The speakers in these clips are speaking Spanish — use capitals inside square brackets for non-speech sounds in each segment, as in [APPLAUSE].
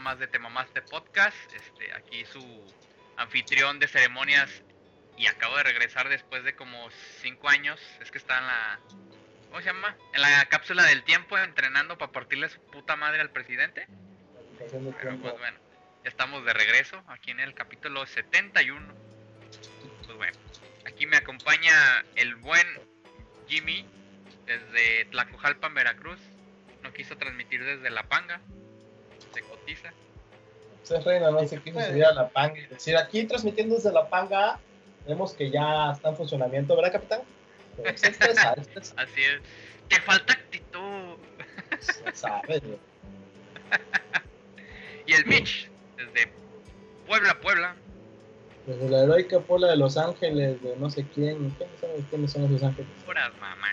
más de Te Mamaste Podcast. Este, aquí su anfitrión de ceremonias y acabo de regresar después de como cinco años. Es que está en la. ¿Cómo se llama? En la cápsula del tiempo entrenando para partirle su puta madre al presidente. Pero pues bueno, ya estamos de regreso aquí en el capítulo 71. Pues bueno, aquí me acompaña el buen Jimmy desde Tlacojalpan, Veracruz. No quiso transmitir desde La Panga. Se cotiza. Se reina, no se quiso subir a La Panga y decir aquí transmitiendo desde La Panga. Vemos que ya está en funcionamiento, ¿verdad, capitán? [LAUGHS] Así es. Te falta actitud. Sabes, [LAUGHS] y el Mitch, desde Puebla, Puebla. Desde la heroica Puebla de Los Ángeles, de no sé quién. ¿Quiénes son esos ángeles? Puras mamá.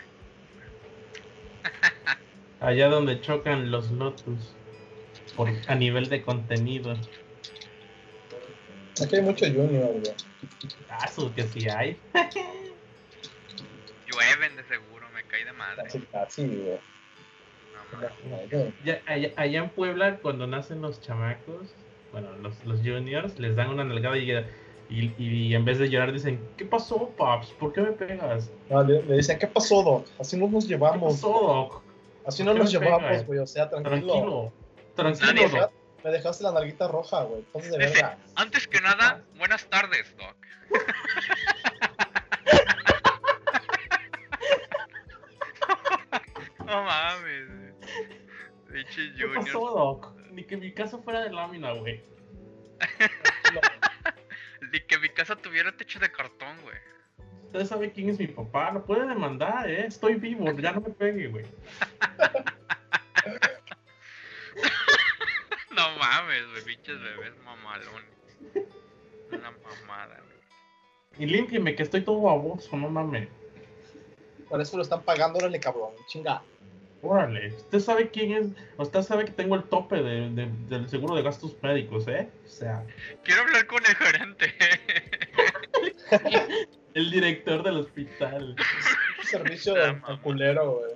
Allá donde chocan los Lotus. Por, a nivel de contenido. Aquí hay mucho Junior, güey. Ah, que sí hay. [LAUGHS] Llueven de seguro, me cae de madre. Casi, casi, güey. Ya, allá, allá, en Puebla, cuando nacen los chamacos, bueno, los, los juniors, les dan una nalgada y, y, y, en vez de llorar dicen, ¿qué pasó, Paps? ¿Por qué me pegas? No, le, le, dicen, ¿qué pasó, Doc? Así no nos llevamos. ¿Qué pasó, Doc? Así no nos llevamos, güey, o sea, tranquilo. Tranquilo, tranquilo, Doc. Me dejaste la nalguita roja, güey. Entonces, de verdad. Antes que nada, buenas tardes, Doc. [LAUGHS] no mames. Pinche ¿Qué pasó, Doc? Ni que mi casa fuera de lámina, güey. [LAUGHS] Ni que mi casa tuviera techo de cartón, güey. Usted sabe quién es mi papá, lo puede demandar, eh. Estoy vivo, ya no me pegue, güey. [LAUGHS] no mames, güey, pinches bebés mamalones. Una mamada, güey. Y límpieme, que estoy todo baboso, no mames. Por eso lo están pagando, órale, cabrón, chinga. Órale, usted sabe quién es, usted sabe que tengo el tope de, de, del seguro de gastos médicos, ¿eh? O sea. Quiero hablar con el gerente. [LAUGHS] el director del hospital. Servicio de culero, güey.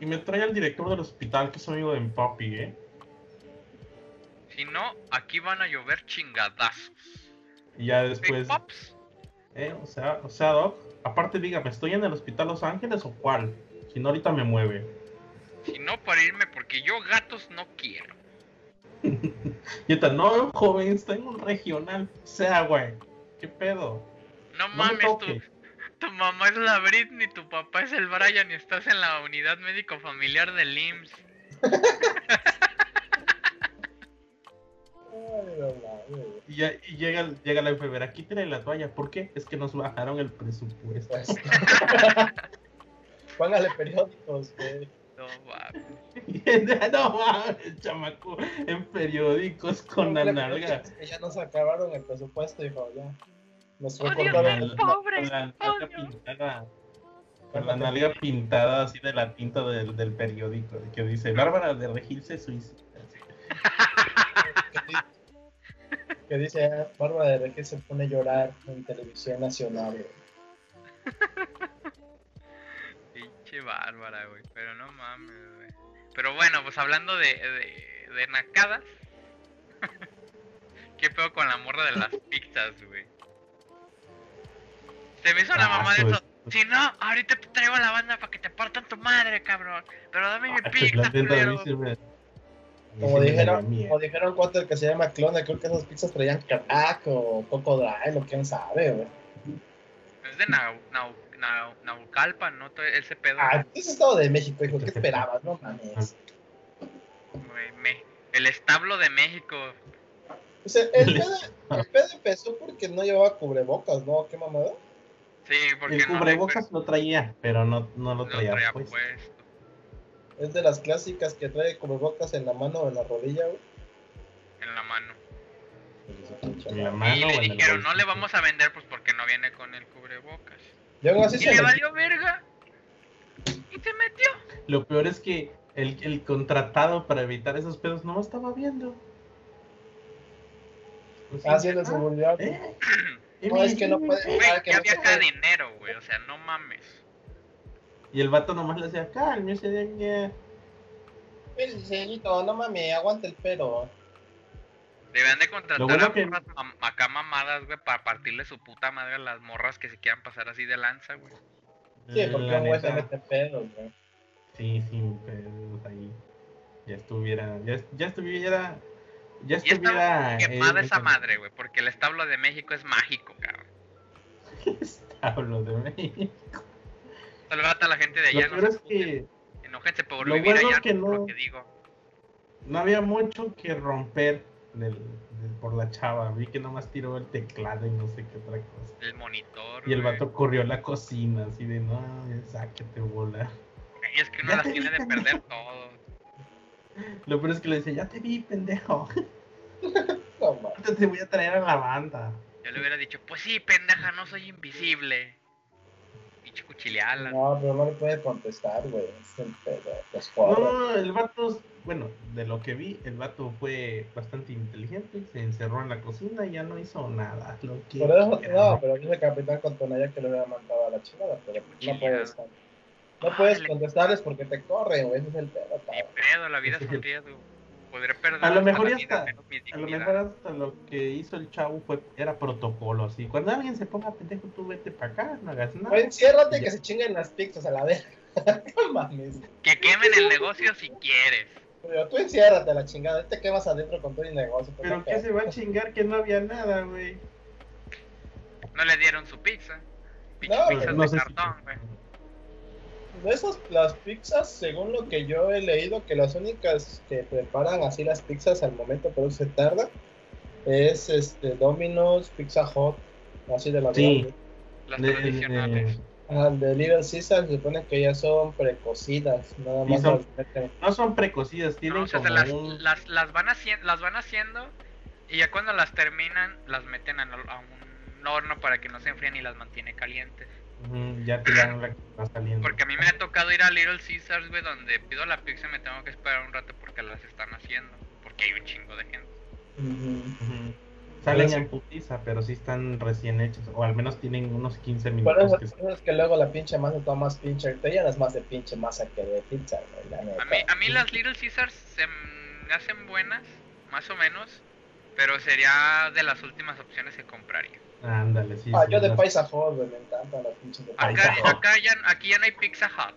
Y me trae al director del hospital, que es amigo de mi papi, ¿eh? Si no, aquí van a llover chingadazos. Y ya después. ¿Eh? O sea, o sea, Doc, aparte dígame, ¿estoy en el hospital Los Ángeles o cuál? Si no, ahorita me mueve. Si no, para irme, porque yo gatos no quiero. [LAUGHS] y está, no, joven, está en un regional. O sea, güey, ¿qué pedo? No, no mames, tu, tu, mamá es la Britney, tu papá es el Brian y estás en la unidad médico familiar del IMSS. [LAUGHS] y, ya, y llega, llega la enfermera, quítale la toalla. ¿Por qué? Es que nos bajaron el presupuesto. [LAUGHS] Póngale periódicos, güey. No mames. [LAUGHS] no mames, chamaco. En periódicos con la nalga. Ya nos acabaron el presupuesto, hijo, ya. Nos fue pobre. Con la nalga pintada. Con la nalga pintada así de la tinta del, del periódico. Que dice: Bárbara de Regil se suicida. Que dice: Bárbara de Regil se pone a llorar en televisión nacional, [LAUGHS] Pinche bárbara, güey. Pero no mames, güey. Pero bueno, pues hablando de, de, de nacadas. [LAUGHS] ¿Qué pedo con la morra de las pizzas, güey? Se me hizo la mamá de eso. Si no, ahorita te traigo a la banda para que te partan tu madre, cabrón. Pero dame mi pizza, culero. Como dijeron, como dijeron cuatro que se llama Clone, creo que esas pizzas traían crack o cocodrilo, quién sabe, güey. Es de Nau, Nau, Nau, Naucalpan, ¿no? Ese pedo. Ah, es Estado de México, hijo, ¿qué esperabas? No mames. Güey, me, el establo de México. O sea, el [LAUGHS] pedo, el pedo empezó porque no llevaba cubrebocas, ¿no? ¿Qué mamada? Sí, porque El cubrebocas lo traía, pero no, no lo lo traía, traía pues. puesto. Es de las clásicas que trae cubrebocas en la mano o en la rodilla, güey. En la mano. En la Y mano o le dijeron, no le vamos a vender pues porque no viene con el cubrebocas. Y así Y se le le- valió verga. Y se metió. Lo peor es que el, el contratado para evitar esos pedos no lo estaba viendo. Sea, Ah, sí, seguridad. ¿eh? No, es que no puede- Güey, Ah, que ya no puede. dinero, güey. O sea, no mames. Y el vato nomás le hacía, cálmese, doña". diseñito, no mames, aguanta el pelo. Deben de contratar a morras acá mamadas, güey, para partirle su puta madre a las morras que se quieran pasar así de lanza, güey. Sí, porque un güey se mete pedos, güey. Sí, sin pedos ahí. Ya estuviera, ya, ya estuviera, ya estuviera... Ya quemada esa madre, güey, porque el establo de México es mágico, cabrón. [LAUGHS] establo de México. A la gente de allá, no es que... Por lo vivir allá, que no, lo que digo. No había mucho que romper por la chava. Vi que nomás tiró el teclado y no sé qué otra cosa. El monitor. Y el vato corrió a la cocina, así de no, sáquete bola. Y es que uno las tiene de perder todo. Lo peor es que le dice, ya te vi, pendejo. [LAUGHS] no, te voy a traer a la banda. Yo le hubiera dicho, pues sí, pendeja, no soy invisible. Pinche cuchileala. No, pero no le puede contestar, güey. Es el pedo. No, no, el vato bueno, de lo que vi, el vato fue bastante inteligente, se encerró en la cocina y ya no hizo nada. Lo que pero no, pero dice Capitán Contonaya que le hubiera mandado a la chingada, pero no puedes, no puedes contestarles porque te corren, ese es el pedo. Mi pedo, la vida es un riesgo. Podré perder a lo mejor hasta, a lo mejor hasta lo que hizo el chavo fue era protocolo así cuando alguien se ponga pendejo tú vete para acá no hagas nada pues enciérrate y que se chinguen las pizzas a la vez [LAUGHS] no mames que quemen el negocio si quieres pero tú enciérrate a la chingada, este que vas adentro con todo el negocio. Pues, Pero ¿qué se va a chingar que no había nada, güey? No le dieron su pizza. no, pizzas no de cartón, güey. De esas, las pizzas, según lo que yo he leído, que las únicas que preparan así las pizzas al momento, pero se tarda, es este Domino's, Pizza Hut, así de las sí. Las tradicionales. Ah, de Little Caesar se supone que ya son precocidas, nada más No son precocidas, tienen como las, las, las, van haciendo, las van haciendo y ya cuando las terminan las meten a, un horno para que no se enfríen y las mantiene calientes. Ya dan la saliendo. Porque a mí me ha tocado ir a Little Caesars, güey, donde pido la pizza y me tengo que esperar un rato porque las están haciendo, porque hay un chingo de gente. Salen en putiza, pero sí están recién hechos, o al menos tienen unos 15 minutos. Por eso es que luego la pinche masa está más pinche, te llenas más de pinche masa que de pizza, A mí, a mí las Little Caesars se me hacen buenas, más o menos, pero sería de las últimas opciones que compraría. Ándale, sí. Ah, yo de Paisa Hot, me encantan las pinches de Paisa Acá, acá ya, aquí ya no hay Pizza Hut.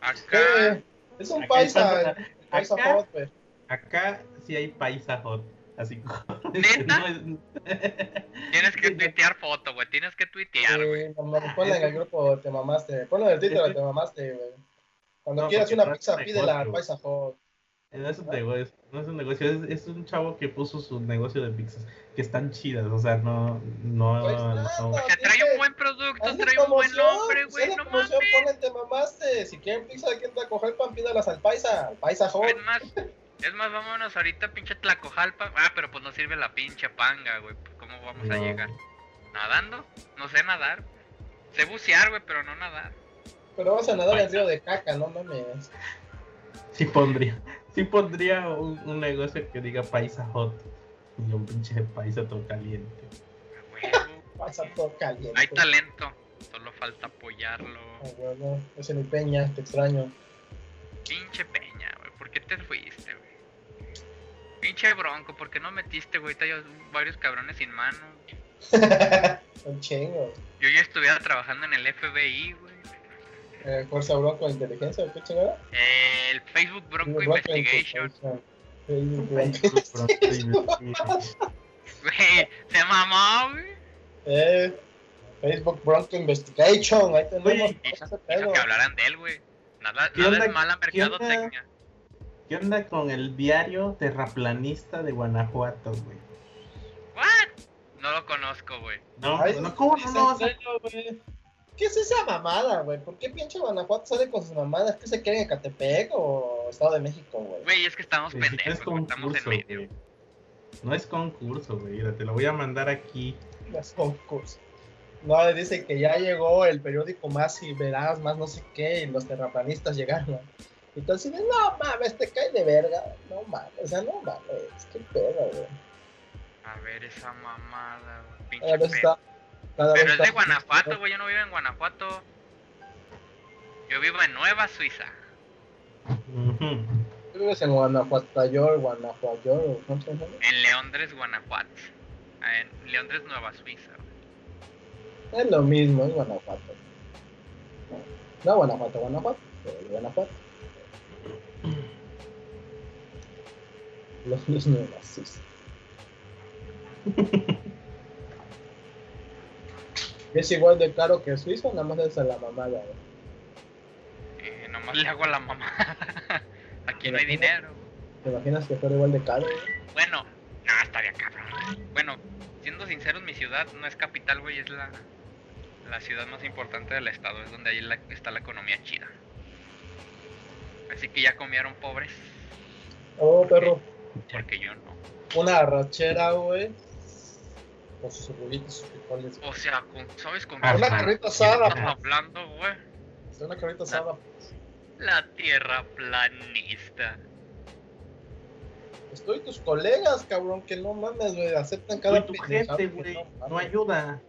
Acá... es un Paisa, Paisa Hot, güey. Acá sí hay Paisa Hot. Así ¿Neta? [LAUGHS] [LAUGHS] Tienes que tuitear foto, güey. Tienes que tuitear, güey. Sí, ponle en el grupo, te mamaste. Ponle en el Twitter, te mamaste, güey. Cuando quieras una pizza, pídela al Paisa Hot. No es un negocio, no es un negocio, es, es, un chavo que puso su negocio de pizzas, que están chidas, o sea, no, no, pues no. O sea, trae un buen producto, trae un buen nombre, güey, no mames. Ponen, te mamaste, si quieren pizza, ¿quién te a coger pan? Pídalas al Paisa, al Paisa Hot. Es más, es más, vámonos ahorita pinche Tlacojalpa. Ah, pero pues no sirve la pinche panga, güey. Pues, ¿Cómo vamos a llegar? ¿Nadando? No sé nadar. Sé bucear, güey, pero no nadar. Pero vamos a nadar en río de caca, no mames. Sí pondría. Sí pondría un, negocio que diga paisa hot. Y un pinche paisa todo caliente. paisa todo caliente. Hay talento. Solo falta apoyarlo. Ah, bueno, ese mi peña, te extraño. Pinche peña, güey. ¿Por qué te fuiste, güey? Pinche bronco, ¿por qué no metiste, güey? Hay varios cabrones sin mano. [LAUGHS] Un chingo. Yo ya estuviera trabajando en el FBI, güey. Eh, ¿Fuerza Bronco de Inteligencia o qué chingada? Eh, el Facebook Bronco, Investigation. Facebook Bronco Güey, se mamó, güey. Eh, Facebook Bronco Investigation. Ahí tenemos. Hizo, que hablaran de él, güey. Nada, nada es mala mercadotecnia. ¿Qué onda con el diario terraplanista de Guanajuato, güey? ¿What? No lo conozco, güey. No, no, ¿cómo no, no? ¿Qué es esa mamada, güey? ¿Por qué pinche Guanajuato sale con sus mamadas? ¿Que se quieren en Catepec o Estado de México, güey? Güey, es que estamos pendejos, estamos en medio. No es concurso, güey. Te lo voy a mandar aquí. No es concurso. No, dice que ya llegó el periódico más y verás, más no sé qué, y los terraplanistas llegaron. Entonces, no mames, te cae de verga. No mames, o sea, no mames, qué pedo, güey. A ver esa mamada, güey. Pinche pedo. Pero es de Guanajuato, güey. Yo no vivo en Guanajuato. Yo vivo en Nueva Suiza. Tú vives en Guanajuato, Guanajuato, ¿cómo se llama? En Leondres, Guanajuato. Ah, En Leondres, Nueva Suiza. güey. Es lo mismo, es Guanajuato. No, Guanajuato, Guanajuato. pero es Guanajuato. Lo mismo es Suiza. [LAUGHS] Es igual de caro que Suiza, nada más es a la mamada. güey. Eh, nomás le hago a la mamá. [LAUGHS] Aquí no hay dinero. ¿Te imaginas que fuera igual de caro? Bueno, no, estaría cabrón. Bueno, siendo sinceros, mi ciudad no es capital, güey, es la, la ciudad más importante del estado. Es donde ahí la- está la economía chida. Así que ya comieron pobres, Oh, perro. porque yo no. Una arrachera, güey. Con sus cebollitas, sus frijoles. O sea, con- ¿sabes con Ah, qué Una estamos asada, hablando, güey? Una carrita asada. La tierra planista. Estoy tus colegas, cabrón, que no mames, güey. Aceptan cada Güey, tu gente, güey, no ayuda.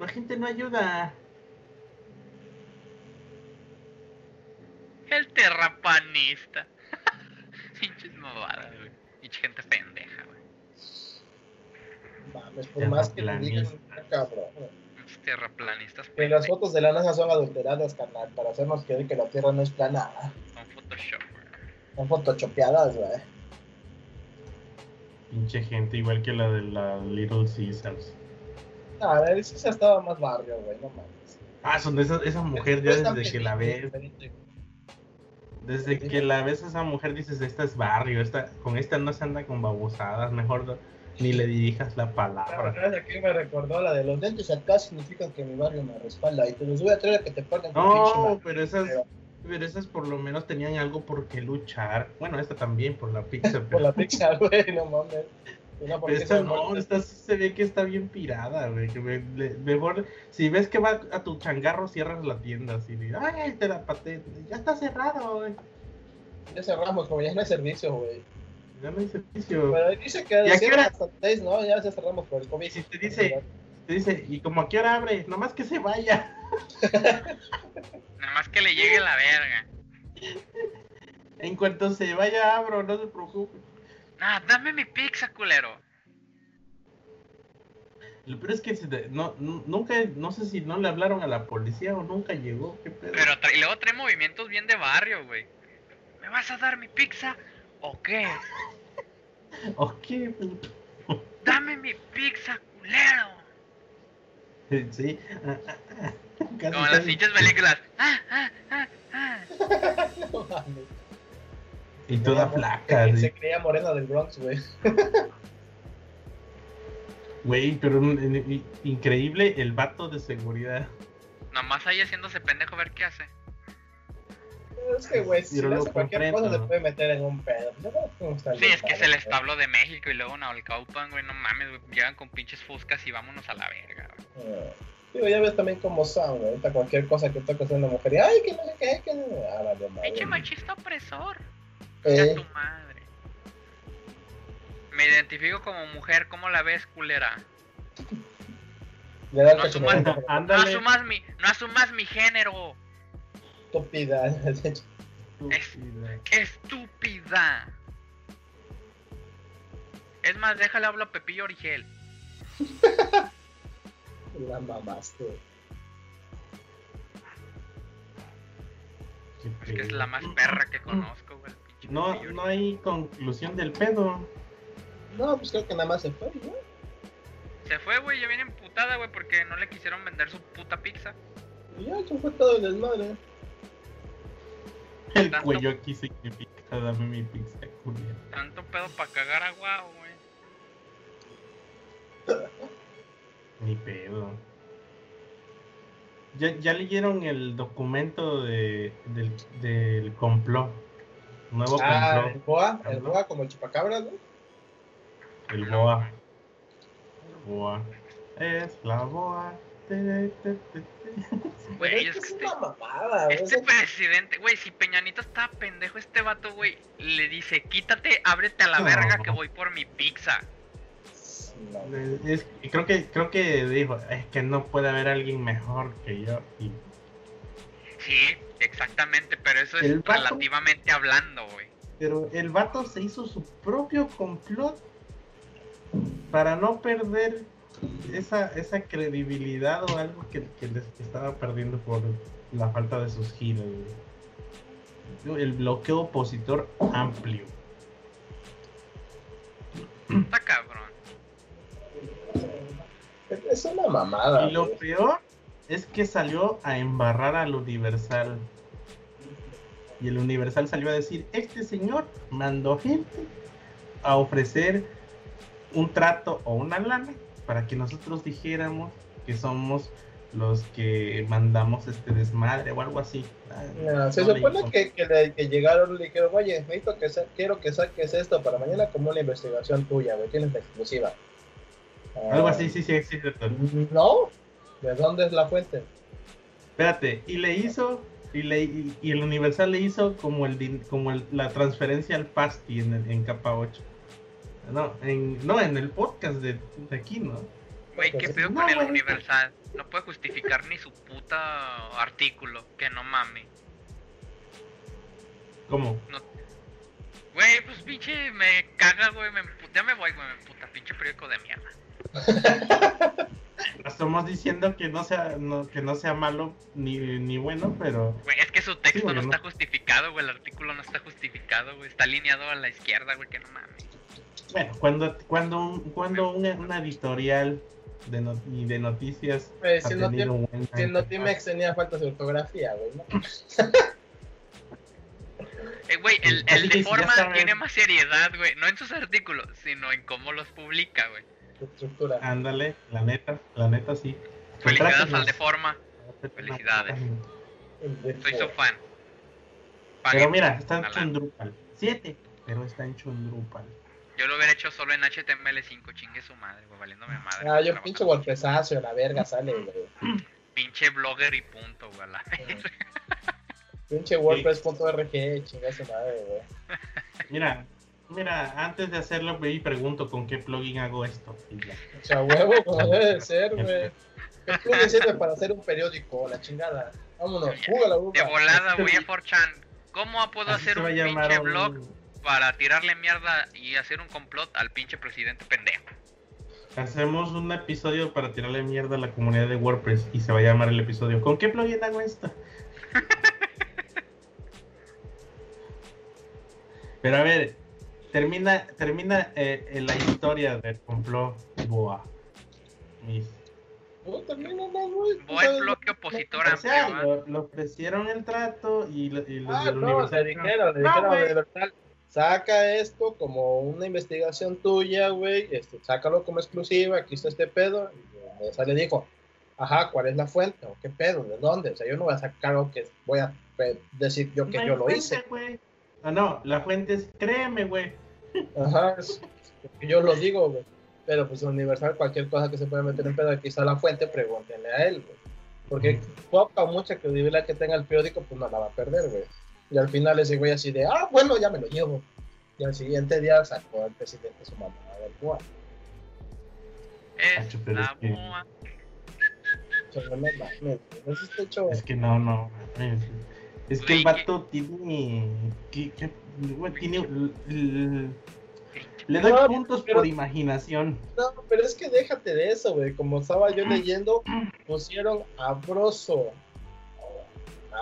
La gente no ayuda. El terraplanista. [LAUGHS] Pinches mamadas, güey. Pinche gente pendeja. Mames, por más que te digan, Terraplanista. cabrón. terraplanistas Que las fotos de la NASA son adulteradas, carnal, para hacernos creer que la Tierra no es plana. Son Photoshop, güey. Son photoshopeadas, güey. Pinche gente igual que la de la Little Caesars. A ver, sí se estaba más barrio, güey, no mames. Ah, son de esa, esa mujer ya desde que la ves, desde que la ves a esa mujer dices, esta es barrio, esta, con esta no se anda con babosadas, mejor ni le dirijas la La palabra. es que me recordó la de los dentes acá significan que mi barrio me respalda y te los voy a traer a que te pinche No, pero esas, Pero- esas por lo menos tenían algo por qué luchar. Bueno, esta también por la pizza, [LAUGHS] Por la pizza, güey, no mames. Pero esta no, esta se ve que está bien pirada, güey. que me- le- mejor, si ves que va a tu changarro, cierras la tienda así. de, Ay, te la paté, ya está cerrado, güey. Ya cerramos, como ya no hay servicio, güey. Ya no hay servicio. Pero dice que ¿Y a qué hora? hasta las seis, ¿no? Ya se cerramos por el COVID. Y si te dice- Te dice, ¿y como a qué hora abre? Nomás que se vaya. [LAUGHS] Nada más que le llegue la verga. En cuanto se vaya, abro, no se preocupe. Ah, dame mi pizza, culero. Lo peor es que se te- no, nu- nunca, no sé si no le hablaron a la policía o nunca llegó. ¿Qué pedo? Pero tra- y luego trae movimientos bien de barrio, güey. ¿Me vas a dar mi pizza o qué? [LAUGHS] ¿O qué? puto? Dame mi pizza, culero. [LAUGHS] Sí. ah, ah, ah. Casi, Como en las pinches películas. [LAUGHS] Ah, ah, ah, ah. No mames. Y toda flaca, Se sí. creía morena del Bronx, güey. Güey, pero un- in- in- increíble el vato de seguridad. Nomás ahí haciéndose pendejo a ver qué hace. Es que, güey, si lo hace cualquier cosa se puede meter en un pedo. Sí, es que es el establo de México y luego Naucalpan, güey, no mames, güey. Llegan con pinches fuscas y vámonos a la verga, güey. Eh, Digo, ya ves también cómo son, güey. Ahorita cualquier cosa que toque hacer una mujer y, ay, que no sé qué, que no. Ah, vale, madre. Pinche machista opresor. Eh, tu madre. Me identifico como mujer, ¿cómo la ves, culera? no asumas- No Ándale. asumas mi, no asumas mi género. [LAUGHS] Estúpida. Estúpida. Es más, déjale hablo a Pepillo Origel. [LAUGHS] La mamaste. Qué Es que es la más perra que conozco, güey. No, Pepillo no hay conclusión del pedo. No, pues creo que nada más se fue, ¿no? Se fue, güey, ya viene emputada, güey, porque no le quisieron vender su puta pizza. Y ya, eso fue todo el desmadre. El Tanto- cuello aquí significa dame mi pizza, Julián. Tanto pedo para cagar a guau, güey. Ni pedo. ¿Ya, ya leyeron el documento de, del, del complot? Nuevo Ah, el complot. boa, el boa como el chupacabra, ¿no? El boa. El boa. Es la boa. Te, te, te, te. [LAUGHS] Güey, es es, que es este, una mamada, güey. este o sea, presidente, güey, si Peñanito estaba pendejo, este vato, güey, le dice, quítate, ábrete a la No. verga que voy por mi pizza. no. Es- y creo que creo que dijo, es que no puede haber alguien mejor que yo. Y Sí, exactamente, pero eso es vato- relativamente hablando, güey. pero el vato se hizo su propio complot para no perder esa, esa credibilidad o algo que, que les estaba perdiendo por la falta de sus giros. El bloqueo opositor amplio. Está cabrón. Es una mamada. Y lo güey. peor es que salió a embarrar al Universal. Y el Universal salió a decir, este señor mandó gente a ofrecer un trato o una lana para que nosotros dijéramos que somos los que mandamos este desmadre o algo así. Ah, se no le supone que, que, le- que llegaron y le dijeron, oye, necesito que quiero que saques esto para mañana como una investigación tuya, güey, tienes la exclusiva. Ah, Algo así, sí, sí, sí, cierto. No, ¿de dónde es la fuente? Espérate, y le hizo, y, le, y, y el Universal le hizo como el como el- la transferencia al Pasti en, el- en capa 8. No, en, no, en el podcast de, de aquí, ¿no? Güey, ¿qué pedo no, con el. Universal? No puede justificar ni su puta artículo, que no mame. ¿Cómo? Güey, pues pinche, me caga, güey, me empu- ya me voy, güey, me emputa, pinche periódico de mierda. [LAUGHS] Estamos diciendo que no sea, no, que no sea malo ni, ni bueno, pero Güey, es que su texto no no. está justificado, güey, el artículo no está justificado, güey, está alineado a la izquierda, güey, que no mames. Bueno, cuando, cuando, un- cuando una, una editorial de, no- y de noticias ha si no tiene- buena Si Notimex tenía faltas de ortografía, güey, ¿no? [LAUGHS] Eh, güey, el, el de forma tiene más seriedad, güey, no en sus artículos, sino en cómo los publica, güey. Estructura. Ándale, la neta, la neta sí. Felicidades al de forma, felicidades. soy su fan. Pero mira, está en. Chundrupal. 7, pero está en Chundrupal. Yo lo hubiera hecho solo en HTML5, chingue su madre, güey, valiéndome madre. Ah, yo pinche golpezazo, la verga sale, [LAUGHS] güey. Pinche blogger y punto, güey, a la verga. Pinche WordPress.org, chinga su madre, güey. [LAUGHS] Mira, mira, antes de hacerlo, ve y pregunto con qué plugin hago esto. O sea, huevo, como [LAUGHS] debe de ser, güey. El plugin sirve para hacer un periódico, la chingada. Vámonos, júgala, De júgala. volada voy a 4chan. ¿Cómo puedo Así hacer un pinche un- blog para tirarle mierda y hacer un complot al pinche presidente pendejo? Hacemos un episodio para tirarle mierda a la comunidad de WordPress y se va a llamar el episodio. ¿Con qué plugin hago esto? Pero a ver, termina, termina eh, eh, la historia del complot Boa. Mis- No, también güey. Tú Buen sabes- bloque opositor O sea, amplio, ¿va? lo, lo ofrecieron el trato y, lo- y los Ah, del no, dijeron, le No, dijeron saca esto como una investigación tuya, güey, este, sácalo como exclusiva, aquí está este pedo. Y Universal le dijo, ajá, ¿cuál es la fuente? ¿O qué pedo? ¿De dónde? O sea, yo no voy a sacar algo que voy a decir yo que No yo lo fuente, hice. güey. Ah, no, la fuente es, créeme, güey. [LAUGHS] Ajá, es yo lo digo, güey. Pero pues Universal, cualquier cosa que se pueda meter en pedo, aquí está la fuente, pregúntenle a él, güey. Porque poca o mucha credibilidad que tenga el periódico, pues no la va a perder, güey. Y al final ese güey así de, ah, bueno, ya me lo llevo. Y al siguiente día sacó al presidente su mamá del cual. Es la es que- boa. No me mames, güey. Eso está hecho. Es que no, no. Es que el vato tiene. que- que- tiene le doy No, puntos pero- por imaginación. No, pero es que déjate de eso, güey. Como estaba yo [CLEARS THROAT] leyendo, pusieron a Broso.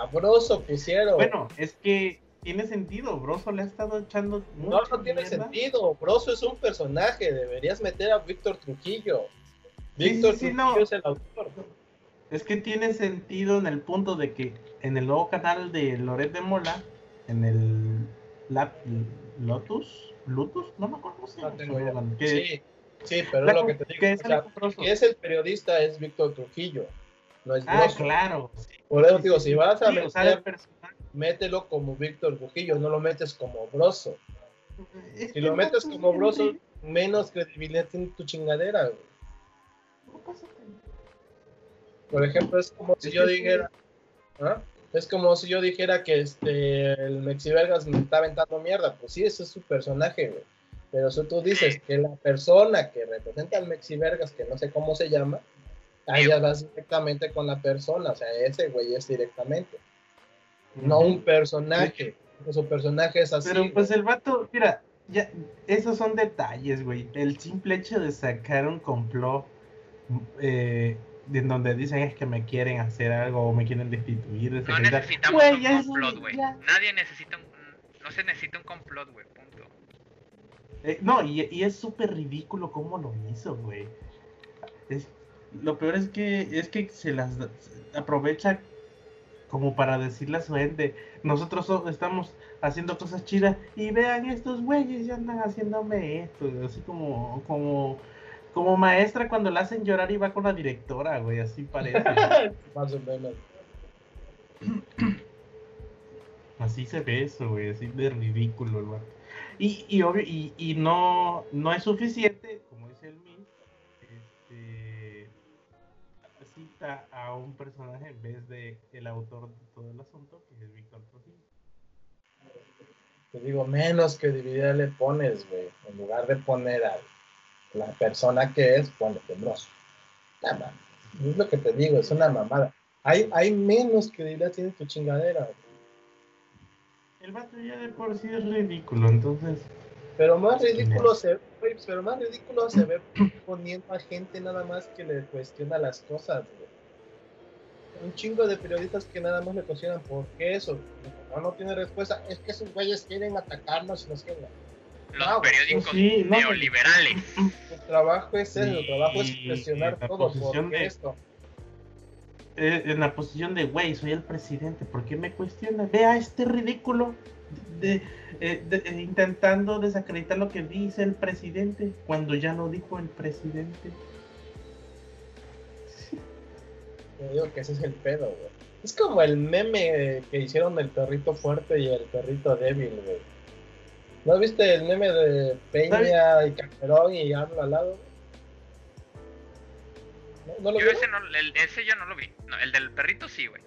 A Broso pusieron. Bueno, es que tiene sentido. Broso le ha estado echando. No, no tiene mierda. sentido. Broso es un personaje. Deberías meter a Víctor Trujillo. Víctor sí, sí, Trujillo no. es el autor. Es que tiene sentido en el punto de que en el nuevo canal de Loret de Mola, en el Lotus, Lotus, no me acuerdo cómo se No llama. tengo idea. que- Sí, sí, pero la- lo que te digo. que o es sea, el Broso. que es el periodista es Víctor Trujillo. No es Ah, claro. sí. Por eso digo, si vas a Sí, meter, personaje- mételo como Víctor Trujillo, no lo metes como Broso. es Si lo metes como Broso, menos credibilidad tiene tu chingadera, güey. Por ejemplo, es como si yo dijera, ¿ah? es como si yo dijera que este el Mexivergas me está aventando mierda, pues sí, ese es su personaje, güey. Pero si tú dices que la persona que representa al Mexivergas, que no sé cómo se llama, ahí ya vas directamente con la persona, o sea, ese güey es directamente, no un personaje. Su personaje es así. Pero pues güey. el vato, mira, ya, esos son detalles, güey. El simple hecho de sacar un complot eh, de en donde dicen es que me quieren hacer algo o me quieren destituir. de No necesitamos Güey, un complot, güey. ya. Nadie necesita un... No se necesita un complot, güey, punto. Eh, no, y, y es súper ridículo cómo lo hizo, güey. Es- lo peor es que es que se las aprovecha como para decirle a su gente, nosotros so- estamos haciendo cosas chidas y vean estos güeyes ya andan haciéndome esto, así como como como maestra cuando la hacen llorar y va con la directora, güey, así parece. [LAUGHS] Más o menos. [CLEARS THROAT] Así se ve eso, güey, así de ridículo vato. Y, y, obvio, y, y no, no es suficiente, a un personaje en vez de el autor de todo el asunto, que es Víctor Trujillo. Te digo, menos que dividir le pones, güey. En lugar de poner a la persona que es, ponle tembroso. Nada más. Es lo que te digo, es una mamada. Hay, hay menos que dividir tiene tu chingadera. güey. El vato ya de por sí es ridículo, entonces, Pero más ridículo se güey, pero más ridículo se ve poniendo a gente nada más que le cuestiona las cosas, güey. Un chingo de periodistas que nada más le cuestionan por qué eso. No, no tiene respuesta. Es que esos güeyes quieren atacarnos y nos quieren. Los Ah, periódicos sí, no, neoliberales. El trabajo es eso, el trabajo es cuestionar todo. ¿Por de- esto? eh, en la posición de, güey, soy el presidente, ¿por qué me cuestiona? Vea este ridículo de, eh, de- eh, intentando desacreditar lo que dice el presidente cuando ya lo dijo el presidente. Yo digo que ese es el pedo, güey. Es como el meme que hicieron del perrito fuerte y el perrito débil, güey. ¿No viste el meme de Peña y Calderón y AMLO al lado? ¿No, no lo Yo ese, no, el- ese yo no lo vi. No, el del perrito sí, güey.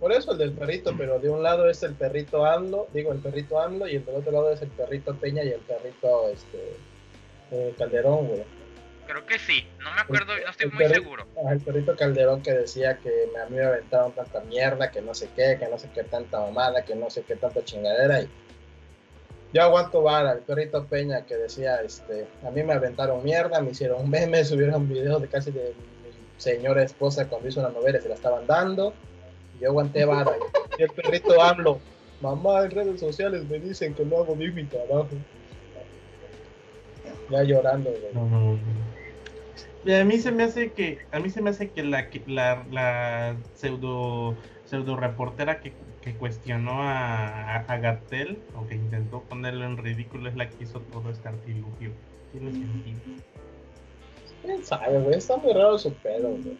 Por eso el del perrito, pero de un lado es el perrito AMLO, digo el perrito AMLO, y el del otro lado es el perrito Peña y el perrito este eh, Calderón, güey. Creo que sí. No me acuerdo, no estoy muy seguro. Ah, el perrito Calderón que decía que a mí me aventaron tanta mierda, que no sé qué, que no sé qué tanta mamada, que no sé qué tanta chingadera. Y yo aguanto vara. El perrito Peña que decía, este, a mí me aventaron mierda, me hicieron memes, [LAUGHS] subieron videos de casi de mi señora esposa cuando hizo una novela y se la estaban dando. Yo aguanté vara. Y el perrito hablo, mamá en redes sociales me dicen que no hago bien mi trabajo. Ya llorando, güey. No, no, no. Y a mí se me hace que, a mí se me hace que la, la, la pseudo, pseudo reportera que, que cuestionó a, a, o que intentó ponerlo en ridículo, es la que hizo todo este artilugio. Tiene sentido. ¿Quién sabe, güey? Está muy raro su pedo, güey.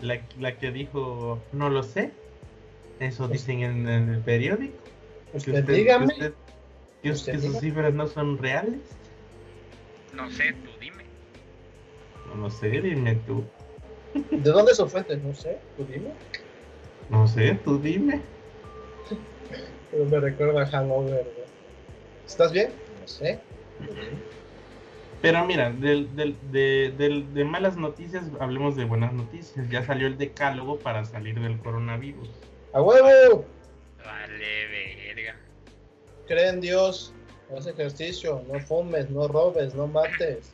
La, la que dijo, no lo sé. Eso dicen en, en el periódico. Que Usted, usted- dígame. que usted- que, Usted que sus cifras no son reales. No sé, tú dime. No lo sé, dime tú. ¿De dónde es su fuente? No sé, tú dime. No sé, tú dime. Pero me recuerda a Hangover. ¿Estás bien? No sé. Pero mira, del, del, de, del- de malas noticias, hablemos de buenas noticias. Ya salió el decálogo para salir del coronavirus. ¡A huevo! Vale, verga. Cree en Dios. Haz ejercicio. No fumes, no robes, no mates.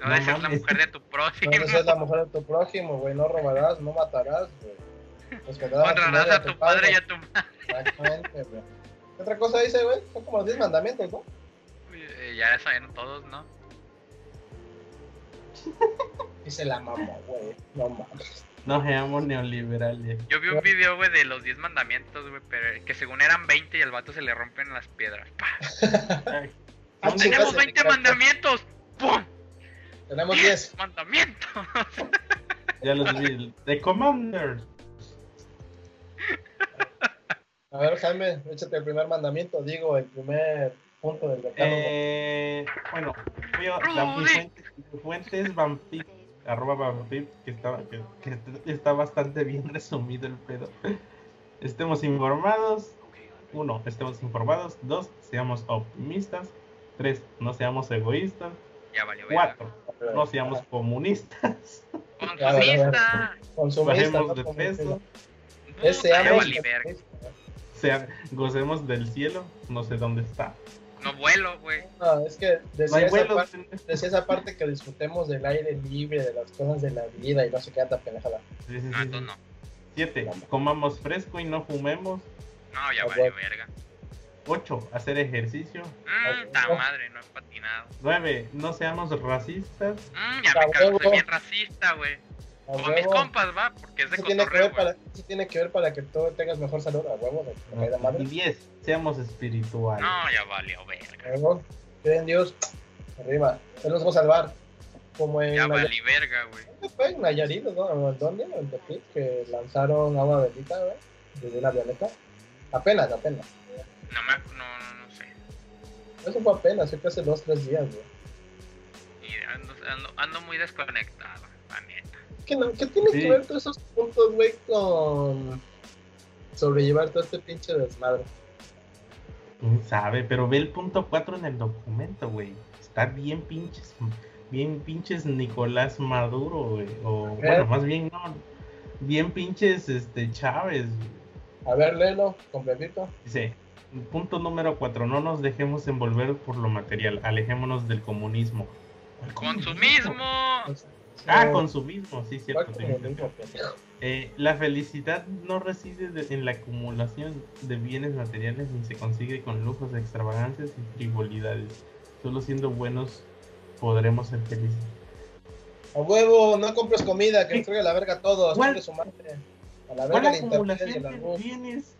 No, No la mujer de tu No prójimo. desees la mujer de tu prójimo, güey. No robarás, no matarás, güey. Honrarás a tu padre y a tu madre. Exactamente, güey. ¿Qué otra cosa dice, güey? Son como los 10 mandamientos, ¿no? Eh, Ya saben todos, ¿no? [LAUGHS] Dice la mamá, güey. No mames. No seamos neoliberales. Yo vi un video, güey, de los 10 mandamientos, güey, pero que según eran 20 y al vato se le rompen las piedras. Ah, ¿dónde- chica. ¡Tenemos se 20 le crack. mandamientos! ¡Pum! Tenemos 10. ¡Mandamientos! [LAUGHS] ya los vi. The Commander. A ver, Jaime, échate el primer mandamiento, digo, el primer punto del decálogo. Eh, bueno, fui a la fuente, es vampip, arroba vampip, que está, que, que está bastante bien [LAUGHS] resumido el pedo. Estemos informados. Uno, estemos informados. Dos, seamos optimistas. Tres, no seamos egoístas. Ya valió, verga. Cuatro, no seamos comunistas. ¡Consumista! Consumista, bajemos no de peso. Ese Puta, ya amo valí, verga. sea, gocemos del cielo, no sé dónde está. No vuelo, güey. No, es que decía, esa parte, decía esa parte que disfrutemos del aire libre, de las cosas de la vida y no sé qué tanta pendejada. Sí, sí, sí, No, sí. entonces no. Siete, comamos fresco y no fumemos. No, ya Ah, vale, verga. Ocho, hacer ejercicio. Mmm, ta madre, no he patinado. Nueve, no seamos racistas. Mmm, ya me cago, soy bien racista, güey. A Con mis huevo. compas, va, porque es de Eso tiene, que cotorreo, ver para, eso tiene que ver para que tú tengas mejor salud, a huevo, de, de caída Y madre. diez, seamos espirituales. No, ya valió, verga. A huevo. Cree en Dios, arriba. Él nos va a salvar. Como en Ya valí verga, güey. ¿dónde fue? En Nayarit, ¿no? ¿En ¿Dónde? En Tepic, que lanzaron agua bendita, güey, desde una avioneta. Apenas, apenas. No me, no, no, no sé. Eso fue apenas, fue que hace dos, tres días, güey. Y ando, ando, ando muy desconectado, ¿Qué, no, ¿Qué tiene Sí. que ver todos esos puntos, güey, con sobrellevar todo este pinche desmadre? ¿Quién sabe? Pero ve el punto 4 en el documento, güey. Está bien pinches, bien pinches Nicolás Maduro, güey. O, bueno, más bien, no. Bien pinches, este, Chávez. A ver, léelo, completito. Dice, punto número 4, no nos dejemos envolver por lo material, alejémonos del comunismo. ¿Cuál ¡Consumismo! Ah, sí, ¿cuál cierto. sí, pendejo? Eh, la felicidad no reside de- en la acumulación de bienes materiales ni se consigue con lujos, extravagancias y frivolidades. Solo siendo buenos podremos ser felices. A huevo, no compres comida, que traiga la verga a todos. ¿Cuál? su madre. A la ¿Cuál verga y acumulación de bienes?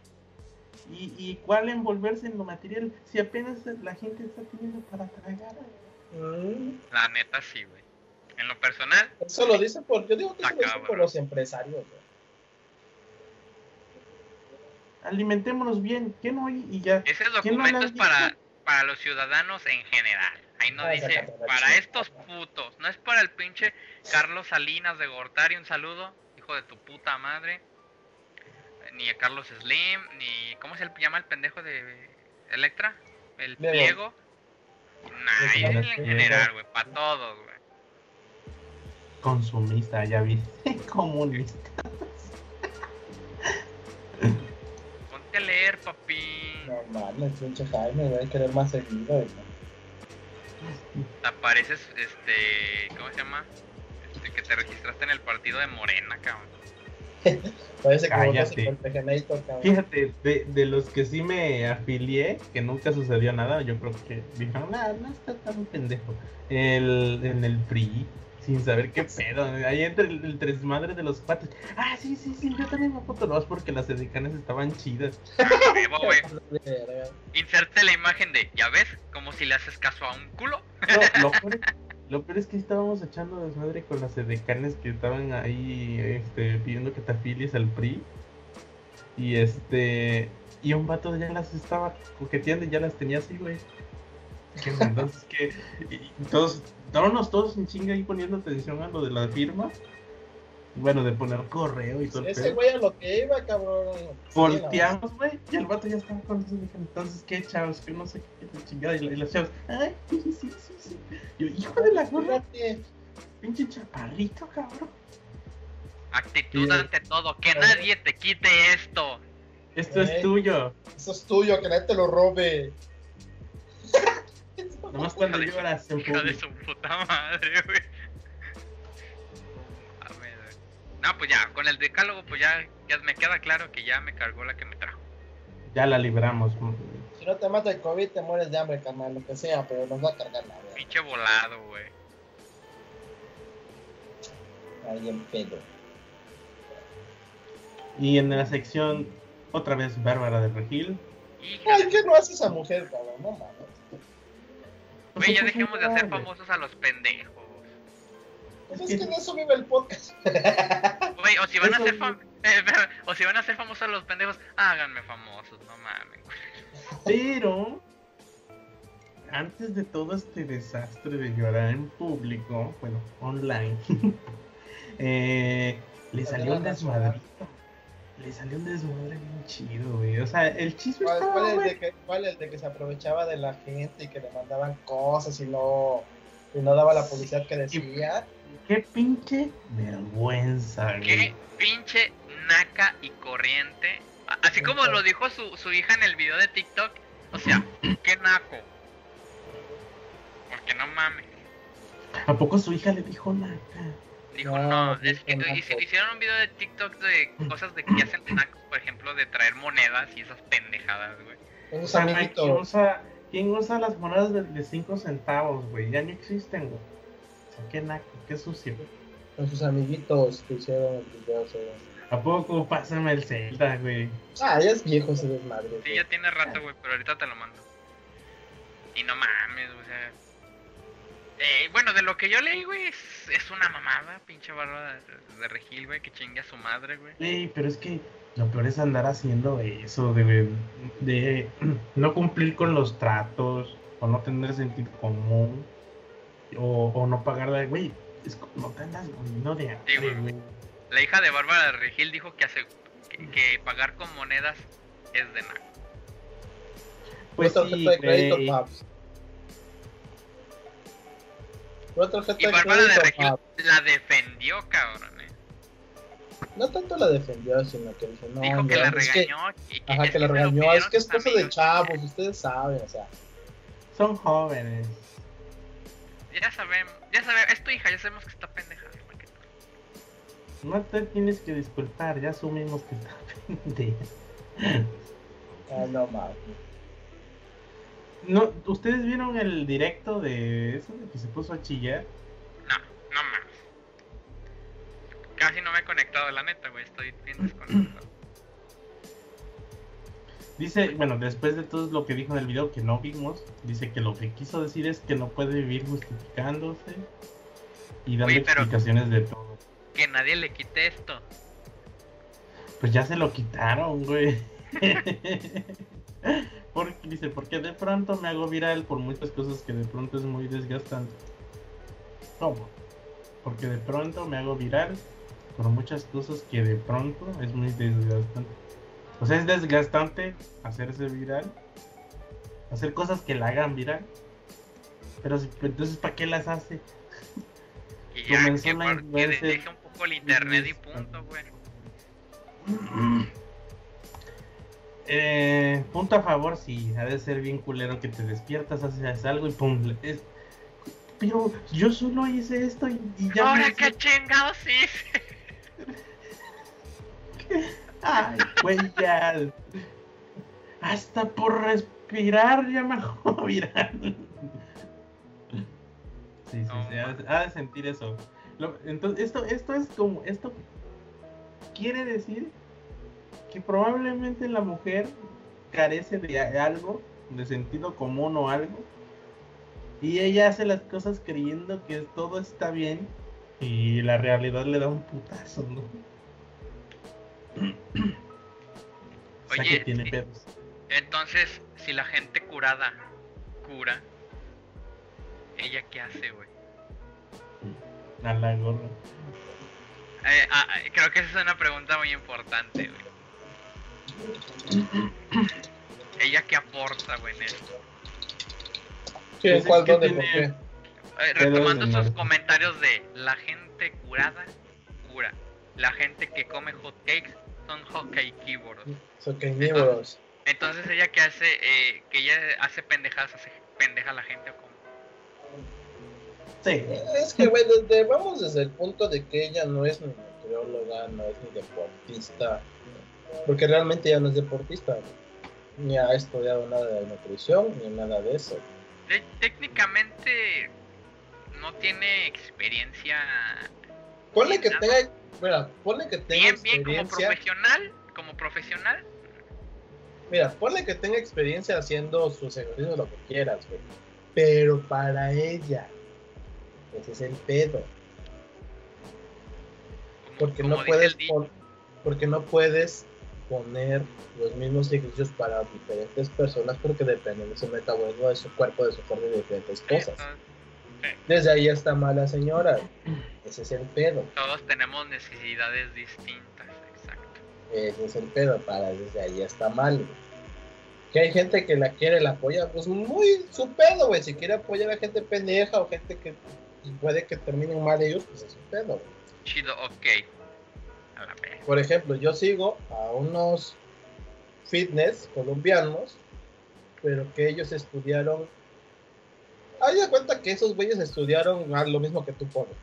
¿Y, ¿Y cuál envolverse en lo material? Si apenas la gente está teniendo para tragar. Mm, La neta sí, güey. En lo personal, Eso lo dice por, yo digo que eso lo dice por los empresarios. Alimentémonos bien, ¿qué no hay? Y ya. ese ¿Quién no documento es para, para los ciudadanos en general. Ahí no Ah, dice para estos putos. No es para el pinche Carlos Salinas de Gortari. Un saludo, hijo de tu puta madre. Ni a Carlos Slim, ni. ¿Cómo se llama el pendejo de Electra? El Pliego. Nah, en general, güey. Para todos, güey. Consumista, ya vi. [LAUGHS] Comunista. Ponte a leer, papi. No mames, pinche Jaime, voy a querer más seguido. apareces, este. ¿Cómo se llama? Este, que te registraste en el partido de Morena, cabrón. [LAUGHS] Parece que Cállate. cabrón. Fíjate, de, de los que sí me afilié, que nunca sucedió nada, yo creo que dijeron, no, no está tan pendejo. El, en el PRI, sin saber qué pedo. Ahí entre el, el desmadre de los patos. Ah, sí, sí, sí, yo también me foto dos porque las edecanes estaban chidas. [LAUGHS] Inserte la imagen de, ¿ya ves? Como si le haces caso a un culo. No, [LAUGHS] lo, peor, lo peor es que estábamos echando desmadre con las edecanes que estaban ahí este, pidiendo que te afilies al PRI. Y este. Y un vato ya las estaba coqueteando y ya las tenía así, güey. Entonces, que todos, estábamos todos en chinga ahí poniendo atención a lo de la firma. Bueno, de poner correo y todo Ese güey a lo que iba, cabrón. Volteamos, güey, y el vato ya estaba con eso. Dije, entonces, ¿qué, chavos? Que no sé qué, chingada. Y, las chavos, ay, sí, sí, sí, sí. Yo, hijo de la gorra, pinche chaparrito, cabrón. Actitud Sí. ante todo, que nadie te quite esto. Esto Eh. es tuyo. Eso es tuyo, que nadie te lo robe. Nomás cuando lloras en Hija de público. su puta madre, güey. A ver, güey. No, pues ya, con el decálogo, pues ya, ya me queda claro que ya me cargó la que me trajo. Ya la libramos. Si no te mata el COVID, te mueres de hambre, carnal, lo que sea, pero nos va a cargar la verga. Pinche volado, güey. Ahí en pedo. Y en la sección, otra vez Bárbara de Regil. Ay. ¿qué no hace esa mujer, cabrón? No mames. Güey, ya dejemos de hacer famosos a los pendejos. Pues es que en eso vive el podcast. [LAUGHS] Güey, o si van a ser fam... [LAUGHS] eh, o si van a ser famosos a los pendejos, háganme famosos, no mames. Pero, antes de todo este desastre de llorar en público, bueno, online, [LAUGHS] eh, le salió un desmadrito. Le salió un desmadre bien chido, güey. O sea, el chisme ¿Cuál, estaba cuál el bueno. de que, cuál el de que se aprovechaba de la gente y que le mandaban cosas y no, y no daba la publicidad que decía? Qué pinche vergüenza, Qué güey. pinche naca y corriente Así como lo dijo su, su hija en el video de TikTok, o sea, [CLEARS THROAT] qué naco. Porque no mames. ¿A poco su hija le dijo nada? Dijo, No, no, es que dijo hice- naco. hicieron un video de TikTok de cosas de que hacen nacos, por ejemplo, de traer monedas y esas pendejadas, güey. O sea, ¿quién amiguitos. usa, ¿quién usa las monedas de 5 centavos, güey? Ya no existen, güey. O sea, qué naco, qué sucio. Con sus amiguitos que hicieron el video. sobre- ¿A poco pásame el Zelda, güey? Ah, ya es viejo ese desmadre. Sí, ya tiene rato, güey, pero ahorita te lo mando. Y no mames, o sea. Eh, bueno, de lo que yo leí, güey, es, es una mamada, pinche barba de, de Regil, güey, que chingue a su madre, güey. Ey, pero es que lo peor es andar haciendo eso, de, de [CLEARS THROAT] no cumplir con los tratos, o no tener sentido común, o, o no pagar la... Güey, es como no te andas muriendo de Sí, hambre, güey. güey. La hija de Bárbara de Regil dijo que, hace, que, que pagar con monedas es de nada. Pues Una sí, güey. Y Bárbara de crédito, Regil paps. la defendió, cabrón. eh. No tanto la defendió, sino que dijo, no, Dijo que la es que, regañó. y que, ajá, que la regañó. Es que es cosa de chavos, ustedes saben, o sea. Son jóvenes. Ya sabemos, ya sabemos, es tu hija, ya sabemos que está pendeja. No te tienes que disculpar, ya asumimos que está [LAUGHS] pendeja. Ah, no mames. No, ¿Ustedes vieron el directo de eso de que se puso a chillar? No, no mames. Casi no me he conectado, la neta, güey. Estoy bien desconectado. Dice, bueno, después de todo lo que dijo en el video que no vimos, dice que lo que quiso decir es que no puede vivir justificándose y dando Oye, explicaciones de todo. Que nadie le quite esto. Pues ya se lo quitaron, güey. [LAUGHS] porque, dice, porque de pronto me hago viral por muchas cosas que de pronto es muy desgastante. ¿Cómo? Porque de pronto me hago viral por muchas cosas que de pronto es muy desgastante. O sea, es desgastante hacerse viral, hacer cosas que la hagan viral. Pero si- entonces, ¿para qué las hace? Y ya, Comenzó que, la que deje un poco el internet y punto, güey. Eh, punto a favor, sí, ha de ser bien culero que te despiertas, haces algo y pum. es- pero yo solo hice esto y, y ya. Ahora me qué chingados hice. [LAUGHS] Ay, güey, ya. Hasta por respirar ya me [LAUGHS] viral. Sí, sí, sí, ha, de- ha de sentir eso. Lo- entonces, esto, esto es como, esto quiere decir que probablemente la mujer carece de algo, de sentido común o algo, y ella hace las cosas creyendo que todo está bien y la realidad le da un putazo, ¿no? [CLEARS THROAT] O sea Oye, que tiene sí. pedos. Entonces, si la gente curada cura, ¿ella qué hace, güey? A la gorra. Eh, ah, eh, creo que esa es una pregunta muy importante, güey. ¿Ella qué aporta, güey, en esto? ¿Quién, Pues es cuál, que dónde, tiene- por qué? Eh, retomando narco. comentarios de la gente curada, cura. La gente que come hot cakes son hot cakeívoros. Son. Entonces ella que hace, eh, que ella hace pendejadas, hace pendeja a la gente o como. Sí. Es que, güey, desde, vamos desde el punto de que ella no es ni nutrióloga, no es ni deportista. Porque realmente ella no es deportista. Ni ha estudiado nada de nutrición, ni nada de eso. Te- técnicamente no tiene experiencia Ponle que Nada. tenga, mira, ponle que tenga bien, bien como experiencia. profesional, como profesional, Mira, ponle que tenga experiencia haciendo sus ejercicios, lo que quieras, güey. Pero para ella, ese es el pedo. Porque como no puedes porque no puedes poner los mismos ejercicios para diferentes personas porque depende de su metabolismo, de su cuerpo, de su forma y de diferentes cosas. Desde ahí está mala señora. Ese es el pedo. todos tenemos necesidades distintas, exacto. Ese es el pedo. Para desde ahí está mal. güey. Que hay gente que la quiere, la apoya, pues muy su pedo, güey. Si quiere apoyar a gente pendeja o gente que puede que terminen mal ellos, pues es su pedo, güey. Chido, ok. Por ejemplo, yo sigo a unos fitness colombianos, pero que ellos estudiaron. Hay de cuenta que esos güeyes estudiaron lo mismo que tú pones,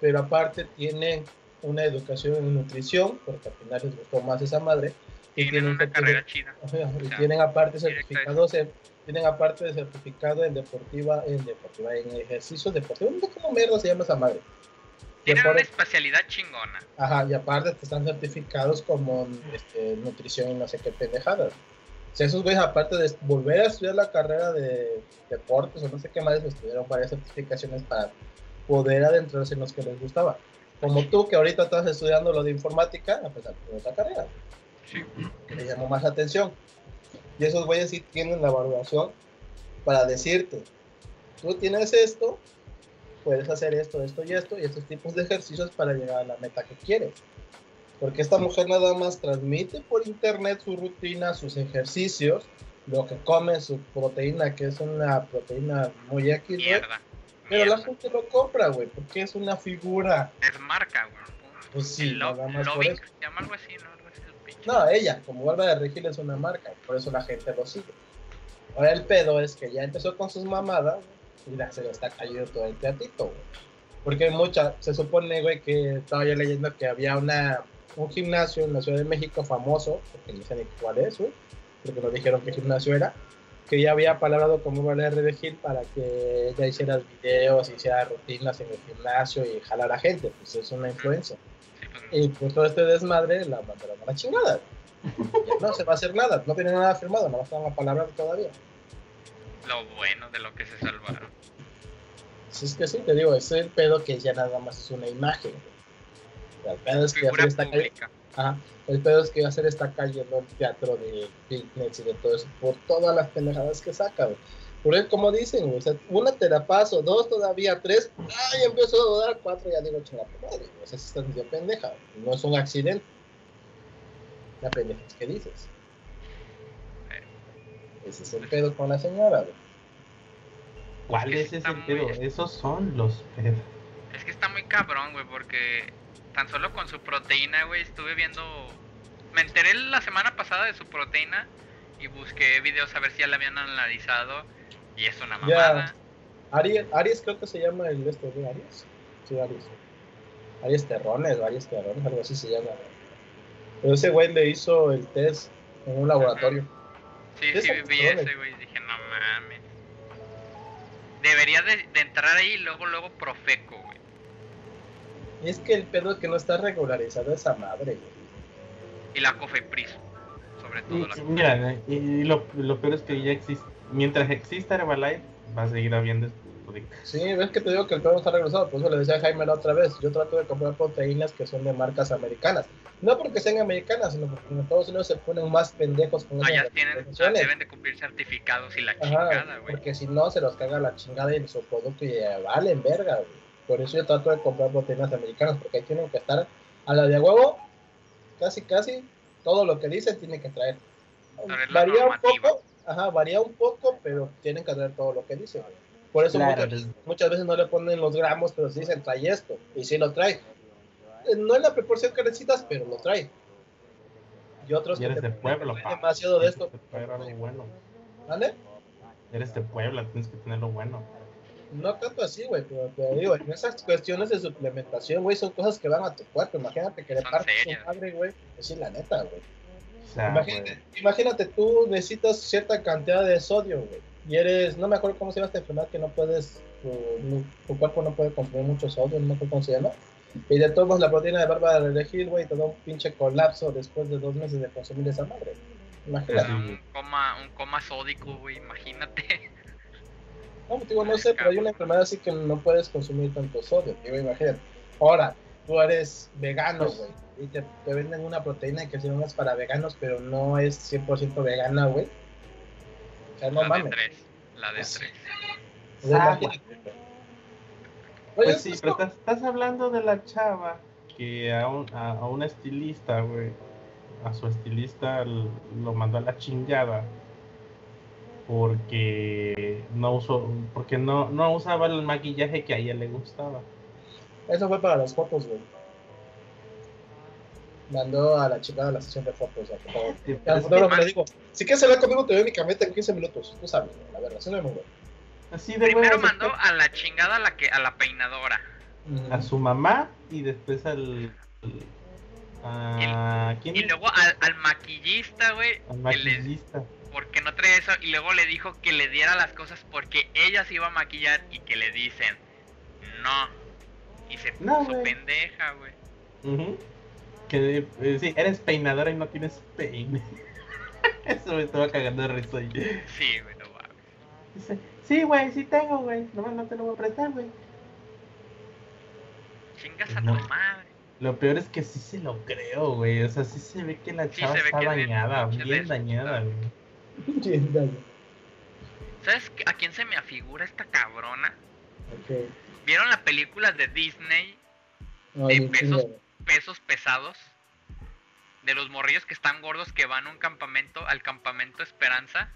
pero aparte tienen una educación en nutrición, porque al final les gustó más esa madre. Y tienen una carrera O sea, tienen aparte certificados en, tienen aparte de certificado en deportiva, en deportiva, en ejercicios deportivos, no sé cómo mierda se llama esa madre. Tienen una aparte- especialidad chingona. Ajá, y aparte te están certificados como este, nutrición y no sé qué pendejadas. O sea, esos güeyes, aparte de volver a estudiar la carrera de deportes o no sé qué más, estudiaron varias certificaciones para poder adentrarse en los que les gustaba. Como tú, que ahorita estás estudiando lo de informática, a pesar de otra carrera, Sí. que te llamó más la atención. Y esos güeyes sí tienen la evaluación para decirte, tú tienes esto, puedes hacer esto, esto y esto, y estos tipos de ejercicios para llegar a la meta que quieres. Porque esta mujer nada más transmite por internet su rutina, sus ejercicios, lo que come, su proteína, que es una proteína muy X. Mierda. Pero la Mierda. gente lo compra, güey, porque es una figura. Es marca, güey. Pues sí, lo- nada más por eso. se llama algo así, ¿no? Algo así. No, ella, como Bárbara de Regil es una marca, por eso la gente lo sigue. Ahora el pedo es que ya empezó con sus mamadas la, se le está cayendo todo el teatito, güey. Porque hay mucha, se supone, güey, que estaba yo leyendo que había una, un gimnasio en la Ciudad de México famoso, porque no sé ni cuál es, güey, porque no dijeron qué gimnasio era, que ya había palabrado con Bárbara de Regil para que ella hiciera videos, hiciera rutinas en el gimnasio y jalara gente, pues es una influencia. Pues, Y pues todo este desmadre la mandaron a la chingada. [LAUGHS] No se va a hacer nada, no tiene nada firmado, más están a palabra todavía. Lo bueno de lo que se salvaron. Si es que sí, te digo, ese es el pedo que ya nada más es una imagen. El pedo es que hacer esta calle, ajá, el pedo es que hacer esta calle no el teatro de fitness y de todo eso, por todas las pendejadas que saca, güey. Porque como dicen, o sea, una te la paso, dos todavía, tres, ay, empezó a dudar, cuatro, ya digo, chinga madre, güey. o sea, si estás de pendeja, no es un accidente. La pendeja es que dices. Ese es el pedo con la señora, güey. ¿Cuál Es es que ese está muy pedo? Esos son los pedos. Es que está muy cabrón, güey, porque tan solo con su proteína, güey, estuve viendo... Me enteré la semana pasada de su proteína y busqué videos a ver si ya la habían analizado y es una Ya. mamada. Aries, Aries creo que se llama el este de Aries. Sí, Aries. Aries Terrones o Aries Terrones, algo así se llama. Pero ese güey le hizo el test en un laboratorio. Sí, ¿Qué sí, vi ese, güey, dije, no mames. Debería de, de entrar ahí y luego, luego Profeco, güey. Es que el pedo es que no está regularizada esa madre, güey. Y la Cofepris, sobre todo la Y- Mira, y y lo, lo peor es que ya existe. Mientras exista Herbalife, va a seguir habiendo este Sí, ves que te digo que el pedo no está regularizado. Por eso le decía a Jaime la otra vez. Yo trato de comprar proteínas que son de marcas americanas. No porque sean americanas, sino porque en Estados Unidos se ponen más pendejos con Ah, esas ya tienen, regulaciones. deben de cumplir certificados y la Ajá, chingada, güey. porque si no se los caga la chingada y su producto y eh, valen verga, güey. Por eso yo trato de comprar proteínas americanas, porque ahí tienen que estar a la de huevo, casi casi, todo lo que dicen tiene que traer. Varía un poco, ajá, varía un poco, pero tienen que traer todo lo que dicen. güey. Por eso Claro, muchas, pues. muchas veces no le ponen los gramos, pero sí dicen trae esto, y sí lo trae. Eh, No en la proporción que necesitas, pero lo trae. Y otros Y eres que te de pueblo, pa. demasiado de esto. algo bueno. ¿Vale? Eres de Puebla, tienes que tener lo bueno. No tanto así, güey, pero te digo, en esas cuestiones de suplementación, güey, son cosas que van a tu cuerpo. Imagínate que le partes su serias. madre, güey. Pues sí, la neta, güey. O sea, Imagínate, güey, imagínate, tú necesitas cierta cantidad de sodio, güey. Y eres, no me acuerdo cómo se llama esta enfermedad que no puedes, tu, tu cuerpo no puede consumir mucho sodio, no me acuerdo cómo se llama. Y de todos modos, la proteína de barba de elegir, güey, te da un pinche colapso después de dos meses de consumir esa madre. Te Imagínate. un coma, un coma sódico, güey, imagínate. No, pues, digo, no sé, pero hay una enfermedad así que no puedes consumir tanto sodio, digo, imagínate. Ahora, tú eres vegano, güey, y te, te venden una proteína que según es para veganos, pero no es 100% vegana, güey. O sea, no la mames. de tres. La de Sí. tres. Ah. Oye, Pues sí, pues, pero estás, estás hablando de la chava que a, un, a, a una estilista, güey, a su estilista lo mandó a la chingada porque no usó, porque no, no usaba el maquillaje que a ella le gustaba. Eso fue para las fotos, güey. Mandó a la chica de la sesión de fotos. Al fotógrafo le digo, si quieres hablar conmigo, te camioneta en 15 minutos. Tú sabes, la verdad, eso no es muy bueno. así de Primero mandó después a la chingada a la que a la peinadora. a su mamá y después al. ¿A quién? Y luego al, al maquillista, güey, al maquillista. porque no trae eso. Y luego le dijo que le diera las cosas porque ella se iba a maquillar y que le dicen no. Y se puso No, güey. pendeja, güey. Ujú. Que eh, sí, eres peinadora y no tienes peine. [LAUGHS] Eso me estaba cagando de risa ahí. Sí, güey, no mames. Sí, güey, sí tengo, güey. Nomás no te lo voy a prestar, güey. Chingas a No. tu madre. Lo peor es que sí se lo creo, güey. O sea, sí se ve que la chava está bien dañada, bien dañada, güey. Bien, dale. ¿Sabes a quién se me afigura esta cabrona? ¿Vieron la película de Disney, No, De pesos. Pesos pesados? De los morrillos que están gordos que van a un campamento, al campamento Esperanza.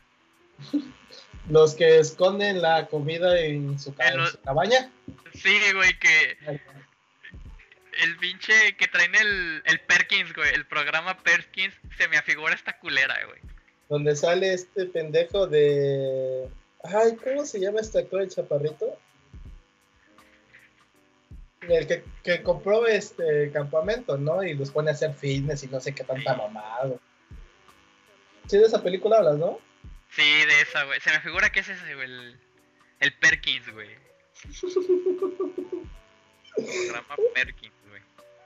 Los que esconden la comida en su, ca- En lo- en su cabaña. Sí, güey, que el pinche que traen el, el Perkins, güey, el programa Perkins, se me afigura esta culera, güey. Donde sale este pendejo de. Ay, ¿cómo se llama este actor, el chaparrito? El que, que compró este campamento, ¿no? Y los pone a hacer fitness y no sé qué tanta mamada. Sí, de esa película hablas, ¿no? Sí, de esa, güey. Se me figura que es ese, güey, el, el Perkins, güey. [LAUGHS] Programa Perkins.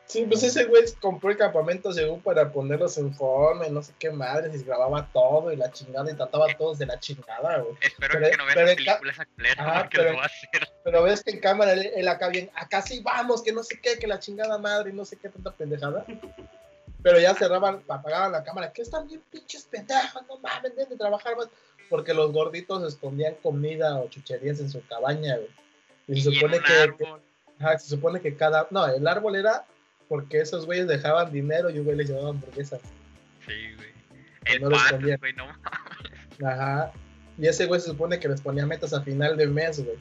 Sí, pues ese güey compró el campamento según para ponerlos en forma y no sé qué madres y grababa todo y la chingada y trataba a todos de la chingada, güey. Espero Pero- que no vean pero la en ca- película esa culera, Ah, porque pero- lo va a hacer. Pero ves que en cámara él, él acá bien, acá sí vamos, que no sé qué, que la chingada madre y no sé qué tanta pendejada. Pero ya cerraban, apagaban la cámara, que están bien pinches pendejos, no mames, deben de trabajar más. Porque los gorditos escondían comida o chucherías en su cabaña, güey. Y se supone que, árbol. ajá, se supone que cada, no, el árbol era porque esos güeyes dejaban dinero y un güey les llevaba hamburguesas. Sí, güey. El no pato, escondían. güey, no mames. Ajá. Y ese güey se supone que les ponía metas a final de mes, güey.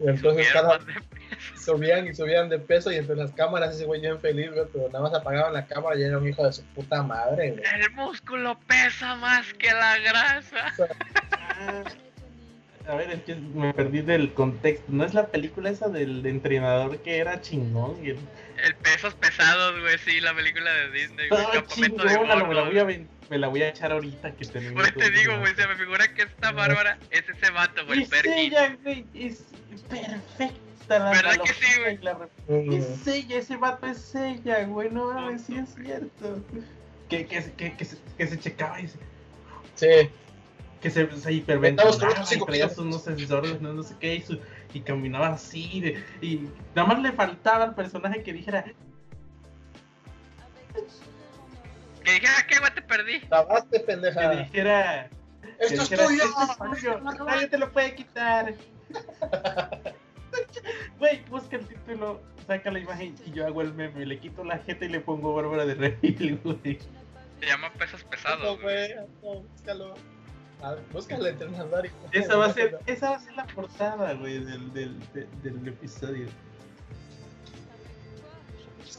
Y entonces cada, más de peso. subían y subían de peso y entre las cámaras ese güey bien feliz, güey, pero nada más apagaban la cámara y era un hijo de su puta madre, güey. El músculo pesa más que la grasa. [LAUGHS] A ver, es que me perdí del contexto. ¿No es la película esa del entrenador que era chingón? Y el- El pesos pesados, güey, sí, la película de Disney, güey. Ah, de me la voy a me la voy a echar ahorita que tenemos. Pues te digo, güey, se me figura que esta Bárbara es ese vato, güey, Es Perkins. ella, güey, es perfecta la ¿Verdad que sí, güey? la Mm. Es ella, ese vato es ella, güey, no mames, sí es cierto. Que, que, se- que, que, se, que se checaba y se, Sí, que se, se hiperventilaba y cinco traía kilómetros. sus unos sensores, no, no sé qué, y, su- y caminaba así, de- y nada más le faltaba al personaje que dijera, Que dijera, ¿qué, güey, te perdí? tabaste, que pendeja. que ¡Esto es dijera, tuyo! "Esto es tuyo, nadie te lo puede quitar. [LAUGHS] Güey, busca el título, saca la imagen y yo hago el meme, le quito la jeta y le pongo Bárbara de güey. Se llama pesos No, pesados, güey. güey, no, búscalo. A ver, búscalo en y- Esa va a ser, [LAUGHS] esa va a ser la portada, güey, del, del, de- del episodio.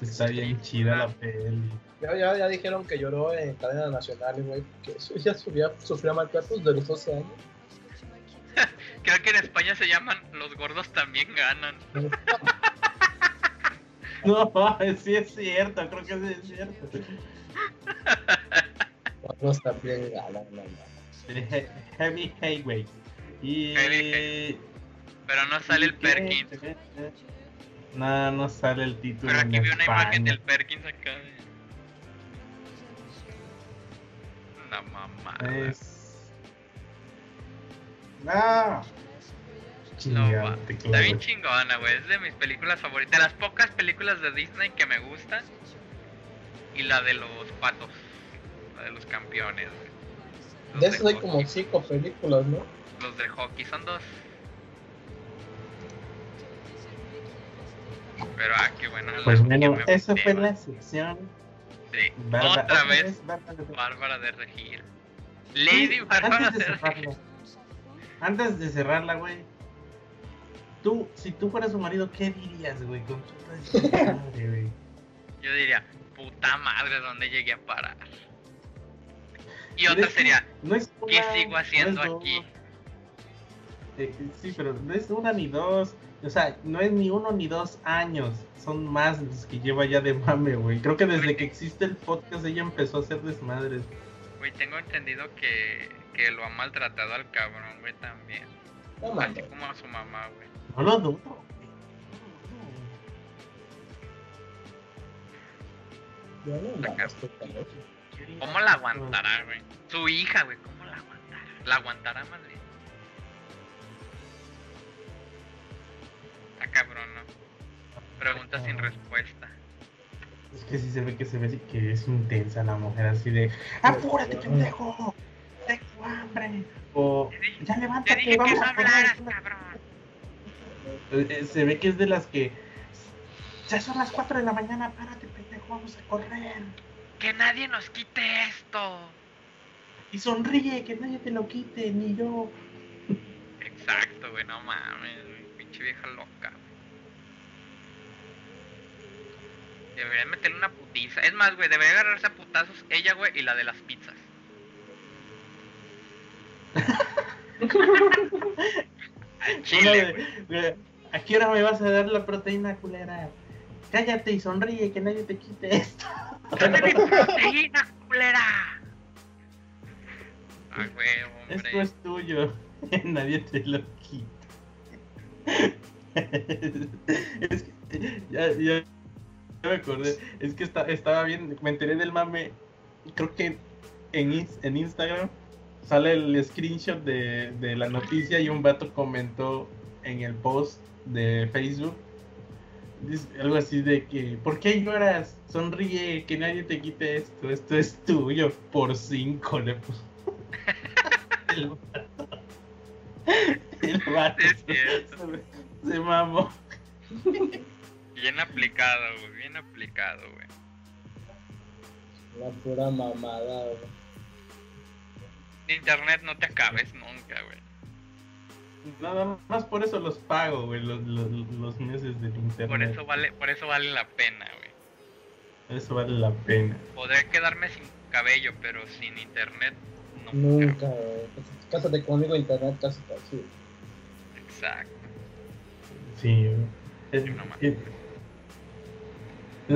Está bien chida la peli. Ya, ya, ya dijeron que lloró en cadena nacional, güey, que eso ya subía, sufría maltratos de los 12 años. [LAUGHS] Creo que en España se llaman Los gordos también ganan. [LAUGHS] No, sí es cierto, creo que sí es cierto. Otros también ganan, no, no. He- Heavy Highway. Y. Heavy Pero no sale el Perkins. No, no sale el título. Pero en aquí vi una imagen del Perkins acá. de- Una mamada. Es. No. No, Está bien chingona, güey. Es de mis películas favoritas. De las pocas películas de Disney que me gustan. Y la de los patos. La de los campeones, güey. Los De esos hay como cinco películas, ¿no? Los de hockey son dos. Pero ah, qué bueno. la Pues bueno, esa fue la sección. Sí. Bárbara- Otra vez, Bárbara de- de Regil. Lady Bárbara antes de de Regil. cerrarla, antes de cerrarla, güey. Tú, si tú fueras su marido, ¿qué dirías, güey? Con esta [LAUGHS] madre, güey. Yo diría, puta madre, ¿dónde llegué a parar? Y otra sería, no es ¿qué una, sigo no es haciendo dos. aquí? Eh, sí, pero no es una ni dos. O sea, no es ni uno ni dos años. Son más los que lleva ya de mame, güey. Creo que desde que existe el podcast ella empezó a hacer desmadres. Güey, tengo entendido que, que lo ha maltratado al cabrón, güey, también. No Así como a su mamá, güey. No lo dudo. Yo no qué. ¿Cómo la aguantará, güey? Su hija, güey, ¿cómo la aguantará? ¿La aguantará más bien? Está cabrón, ¿no? Pregunta sin respuesta. Es que sí se ve que se ve que es intensa la mujer, así de ¡Apúrate, pendejo! ¡Tengo hambre! O Te dije- ¡Ya Te levántate, dije que vamos no a hablaras, cabrón. Eh, Se ve que es de las que ya son las 4 de la mañana, párate, pendejo, vamos a correr. Que nadie nos quite esto. Y sonríe, que nadie te lo quite, ni yo. Exacto, güey, no mames, güey. Pinche vieja loca. güey. Deberían meterle una putiza. Es más, güey, debería agarrarse a putazos ella, güey, y la de las pizzas. [LAUGHS] Chile, güey. ¿A qué hora me vas a dar la proteína, culera? Cállate y sonríe, que nadie te quite esto. ¡Dame mi proteína, culera! Ah, güey, Esto hombre. es tuyo, [LAUGHS] nadie te lo quita. [LAUGHS] es que, ya, ya, ya me acordé, es que esta- estaba bien, me enteré del mame, creo que en, Ins- en Instagram sale el screenshot de, de la noticia y un vato comentó en el post de Facebook algo así de que, ¿por qué lloras? Sonríe, que nadie te quite esto, esto es tuyo, por cinco le puso. [LAUGHS] el vato. El vato Sí, es cierto. se, se mamó. Bien aplicado, güey, bien aplicado, güey. La pura mamada, güey. Internet no te acabes nunca, güey. Nada más por eso los pago, güey, los, los, los meses del internet. Por eso vale, por eso vale la pena, güey. Eso vale la pena. Podré quedarme sin cabello, pero sin internet nunca. Nunca, güey. Cásate conmigo, internet, casi casi. Exacto. Sí, güey. Es- Sí, no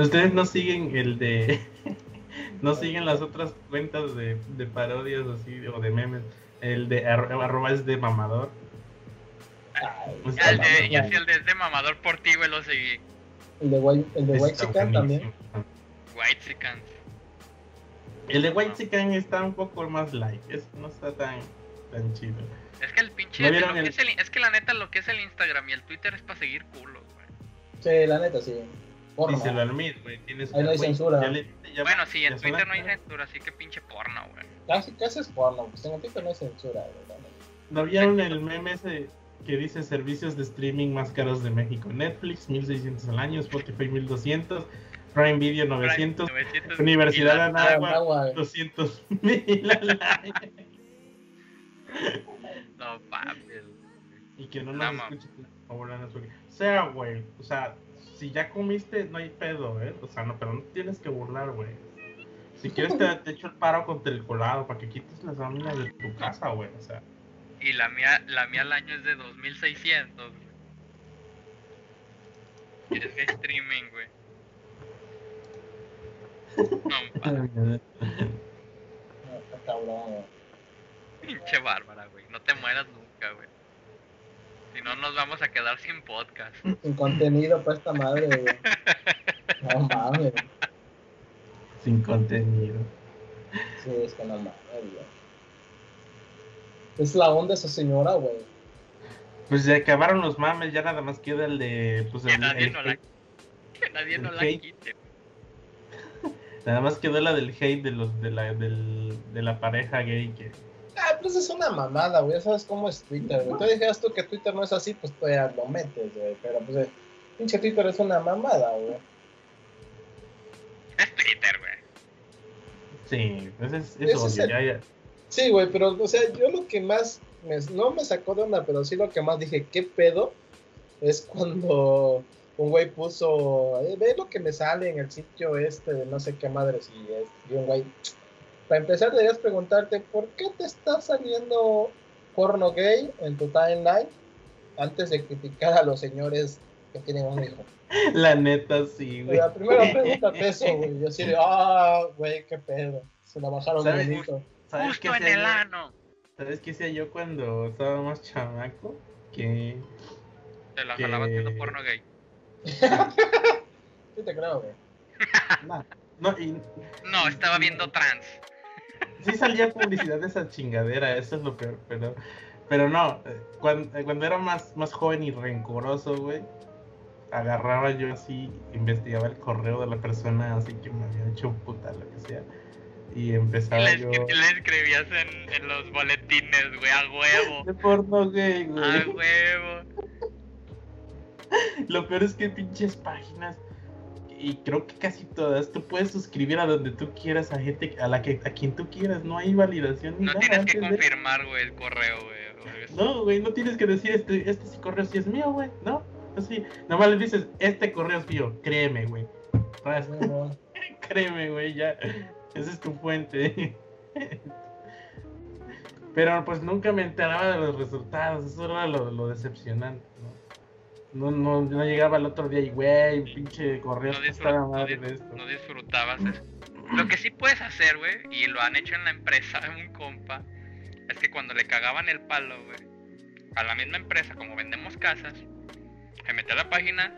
es- Ustedes no siguen el de. [LAUGHS] no siguen las otras cuentas de, de parodias así o de memes. El de arro- arroba es de mamador. Ay, Pues, Ya el de, güey. si el de, de mamador por ti, güey, lo seguí. El de White, el de White Chicken también. White Chickens. El de White Chicken está un poco más light. Es, no está tan, tan chido. Es que el pinche. ¿No lo que el- es, el- es que la neta, lo que es el Instagram y el Twitter es para seguir culos, güey. Sí, la neta, sí. Porno. Al Mid, güey. Tienes Ahí no hay censura. ya le- ya- Bueno, sí, en Twitter suena- no hay censura, así que pinche porno, güey. Casi, casi es porno, pues en Twitter no hay censura, güey. ¿No vieron el meme ese que dice servicios de streaming más caros de México? Netflix, 1600 al año, Spotify, 1200, Prime Video, 900, 900, Universidad Anáhuac, Agua, 200 mil al año. No, papi. Y que no No, nos ma. escuche, por favor, sea, güey, o sea, si ya comiste, no hay pedo, ¿eh? O sea, no, pero no tienes que burlar, güey. Si quieres, te, te echo el paro contra el colado para que quites las láminas de tu casa, güey. O sea, Y la mía, la mía al año es de 2600, güey. Y es de streaming, güey. No, [LAUGHS] pa, no, está cabrón, güey. pinche bárbara, güey. No te mueras nunca, güey. Si no, nos vamos a quedar sin podcast. Sin contenido para esta madre, güey. [LAUGHS] No mames. sin contenido. Sí, es que no mames, güey. Es la onda esa señora, güey. Pues se acabaron los mames, ya nada más queda el de. Pues Que el, nadie el no la, hate. que nadie no la hate. quite. [LAUGHS] Nada más quedó la del hate de los de la, del, de la pareja gay que. Ah, pues es una mamada, güey. Ya sabes cómo es Twitter, güey. Tú dijeras tú que Twitter no es así, pues tú ya lo metes, güey. Pero pues, eh, pinche Twitter es una mamada, güey. Es Twitter, güey. Sí, pues es, es obvio, es el- ya, ya. Sí, güey, pero, o sea, yo lo que más, me- no me sacó de onda, pero sí lo que más dije, ¿qué pedo? Es cuando un güey puso, eh, ve lo que me sale en el sitio este de no sé qué madres y, es- y un güey, para empezar deberías preguntarte por qué te está saliendo porno gay en tu timeline antes de criticar a los señores que tienen un hijo. [LAUGHS] La neta, sí, güey. sea, primero pregúntate [LAUGHS] eso, güey. Yo de, ah, güey, qué pedo. Se la bajaron ¿Sabes? bonito. ¿Sabes qué Justo en hacía el yo? ano. ¿Sabes qué hacía yo cuando estaba más chamaco? Que Te la Que- jalabas viendo porno gay. Sí te creo, güey. [LAUGHS] no, no, y No, estaba viendo trans. sí salía publicidad de esa chingadera, eso es lo peor, pero pero no, eh, cuando, cuando era más, más joven y rencoroso, güey, agarraba yo así, investigaba el correo de la persona así que me había hecho puta, lo que sea, y empezaba le, yo... le escribías en, en los boletines, güey, a huevo. De porno gay, A güey. huevo. [LAUGHS] Lo peor es que pinches páginas y creo que casi todas tú puedes suscribir a donde tú quieras a gente a la que a quien tú quieras, no hay validación ni No nada. tienes que confirmar, güey, el correo, güey. No, güey, no tienes que decir este este sí correo sí es mío, güey, no. Así, nomás le dices, este correo es mío, créeme, güey. No, no. [LAUGHS] Créeme, güey, ya. Esa es tu fuente. Pero pues nunca me enteraba de los resultados, eso era lo, lo decepcionante, ¿no? No, no, no llegaba el otro día y, güey, pinche correo No, disfrut- no madre dis- de esto. no disfrutabas eso. Lo que sí puedes hacer, güey, y lo han hecho en la empresa [LAUGHS] un compa, es que cuando le cagaban el palo, güey, a la misma empresa, como vendemos casas, se metía a la página,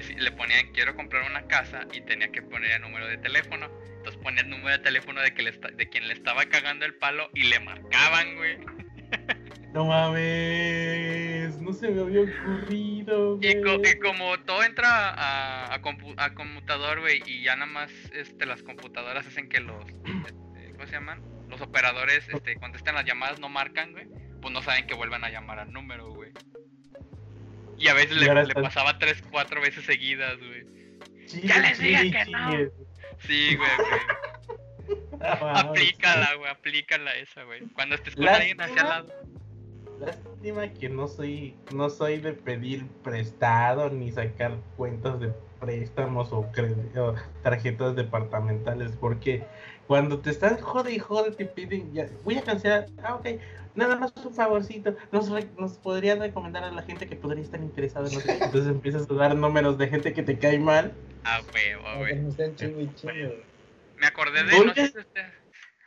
le ponían quiero comprar una casa y tenía que poner el número de teléfono. Entonces ponía el número de teléfono de, que le esta- de quien le estaba cagando el palo y le marcaban, güey. No mames, no se me había ocurrido, Y, co- güey. y como todo entra a, a, compu- a computador, güey, y ya nada más este, las computadoras hacen que los, este, ¿cómo se llaman? Los operadores este, contesten las llamadas, no marcan, güey, pues no saben que vuelvan a llamar al número, güey. Y a veces Y le, le estás- pasaba tres, cuatro veces seguidas, güey. Ya les dije que no. Sí, güey, güey. Mames. Aplícala, güey, aplícala esa, güey. Cuando estés con alguien hacia al lado. Lástima que no soy, no soy de pedir prestado ni sacar cuentas de préstamos o, tarjetas departamentales, porque cuando te están jode y jode te piden, ya, voy a cancelar, ah ok, nada más un favorcito, nos, re- nos podrían recomendar a la gente que podría estar interesada en nosotros, [LAUGHS] entonces empiezas a dar números de gente que te cae mal, Ah, huevo, me acordé de. ¿Por No qué? sé si usted...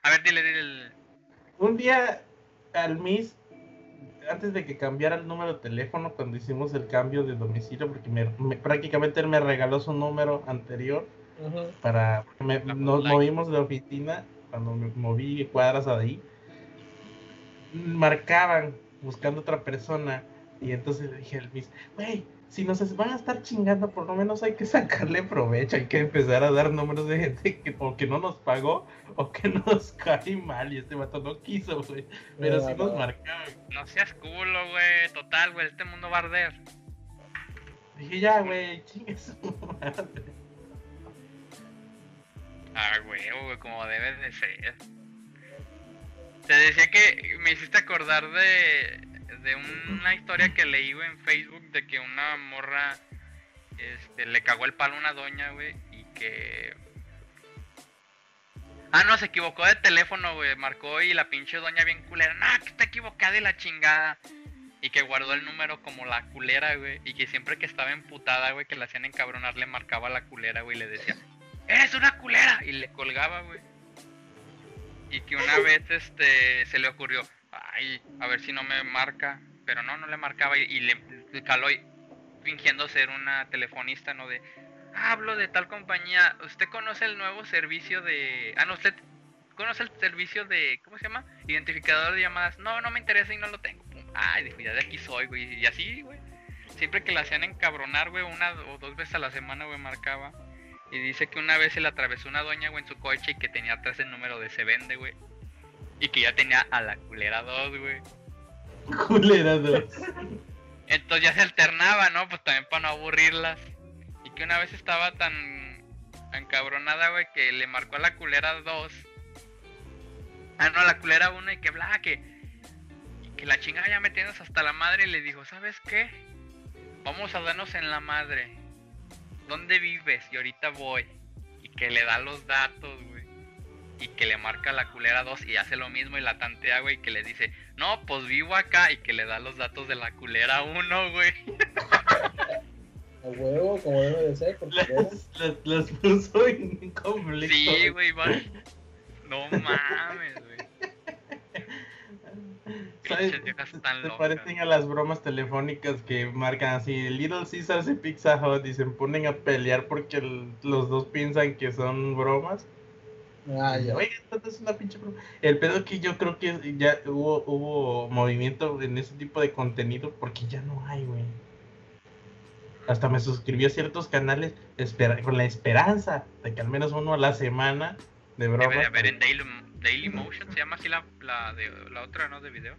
A ver, dile, dile. el- un día al mis antes de que cambiara el número de teléfono cuando hicimos el cambio de domicilio porque me, me- prácticamente él me regaló su número anterior Ujú. para me- nos online. movimos de oficina cuando me moví cuadras de ahí marcaban buscando otra persona y entonces le dije al mis güey si nos van a estar chingando por lo menos hay que sacarle provecho hay que empezar a dar números de gente que o que no nos pagó o que [LAUGHS] nos cae mal y este vato no quiso güey pero sí nos marcaban No seas culo, güey. Total, güey. Este mundo va a arder. dije ya güey chingue su madre". Ah, güey, güey, como debe de ser. Te decía que me hiciste acordar de, de una historia que leí en Facebook de que una morra este, le cagó el palo a una doña, güey, y que... Ah, no, se equivocó de teléfono, güey, marcó y la pinche doña bien culera, no, que está equivocada de la chingada. Y que guardó el número como la culera, güey, y que siempre que estaba emputada, güey, que la hacían encabronar, le marcaba la culera, güey, y le decía, eres una culera y le colgaba güey y que una vez este se le ocurrió ay a ver si no me marca pero no no le marcaba y, le, caló y fingiendo ser una telefonista no de "Ah, hablo de tal compañía usted conoce el nuevo servicio de ah no usted conoce el servicio de cómo se llama identificador de llamadas. No no me interesa y no lo tengo. Ay dijo, ya de aquí soy güey y así güey. Siempre que la hacían encabronar güey una o dos veces a la semana güey marcaba. Y dice que una vez se le atravesó una doña, güey, en su coche y que tenía atrás el número de se vende, güey. Y que ya tenía a la culera 2, güey. culera dos. Entonces ya se alternaba, ¿no? Pues también para no aburrirlas. Y que una vez estaba tan encabronada, güey, que le marcó a la culera 2. Ah, no, a la culera 1 y que bla, que, que la chingada ya me tienes hasta la madre y le dijo, ¿sabes qué? vamos a darnos en la madre. ¿Dónde vives? Y ahorita voy. Y que le da los datos, güey. Y que le marca la culera 2 y hace lo mismo y la tantea, güey. Que le dice, no, pues vivo acá. Y que le da los datos de la culera 1, güey. A huevo, como debe de ser. Porque Las, las, las puso en conflicto. Sí, güey, va. No mames, güey. Se locas. parecen a las bromas telefónicas que marcan así Little Caesars y Pizza Hut y se ponen a pelear porque el- los dos piensan que son bromas. Ah, ya. Oye, esto es una pinche broma. El pedo es que yo creo que ya hubo, hubo movimiento en ese tipo de contenido porque ya no hay, güey. Hasta me suscribí a ciertos canales espera- con la esperanza de que al menos uno a la semana de bromas. Debe de haber en Daily, Daily Motion, se llama así la, la, de, la otra, ¿no? De videos.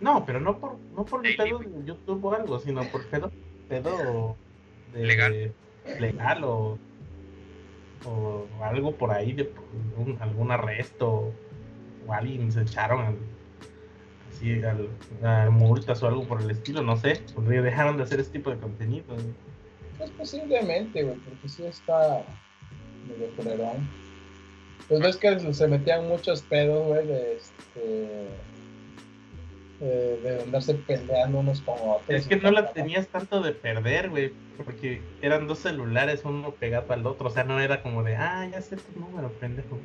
No, pero no por, no por Daily, pedo de YouTube o algo, sino por pedo, pedo de, Legal. legal o, o algo por ahí de un- algún arresto o alguien se echaron al, así al, a multas o algo por el estilo, no sé, porque dejaron de hacer este tipo de contenido. Pues posiblemente, güey, porque sí está medio culerón. Pues ves que se metían muchos pedos, güey, de este. Eh, de andarse peleando unos con otros. Es que no la tenías tanto de perder, güey, porque eran dos celulares, uno pegado al otro, o sea, no era como de, ah, ya sé tu número, pendejo.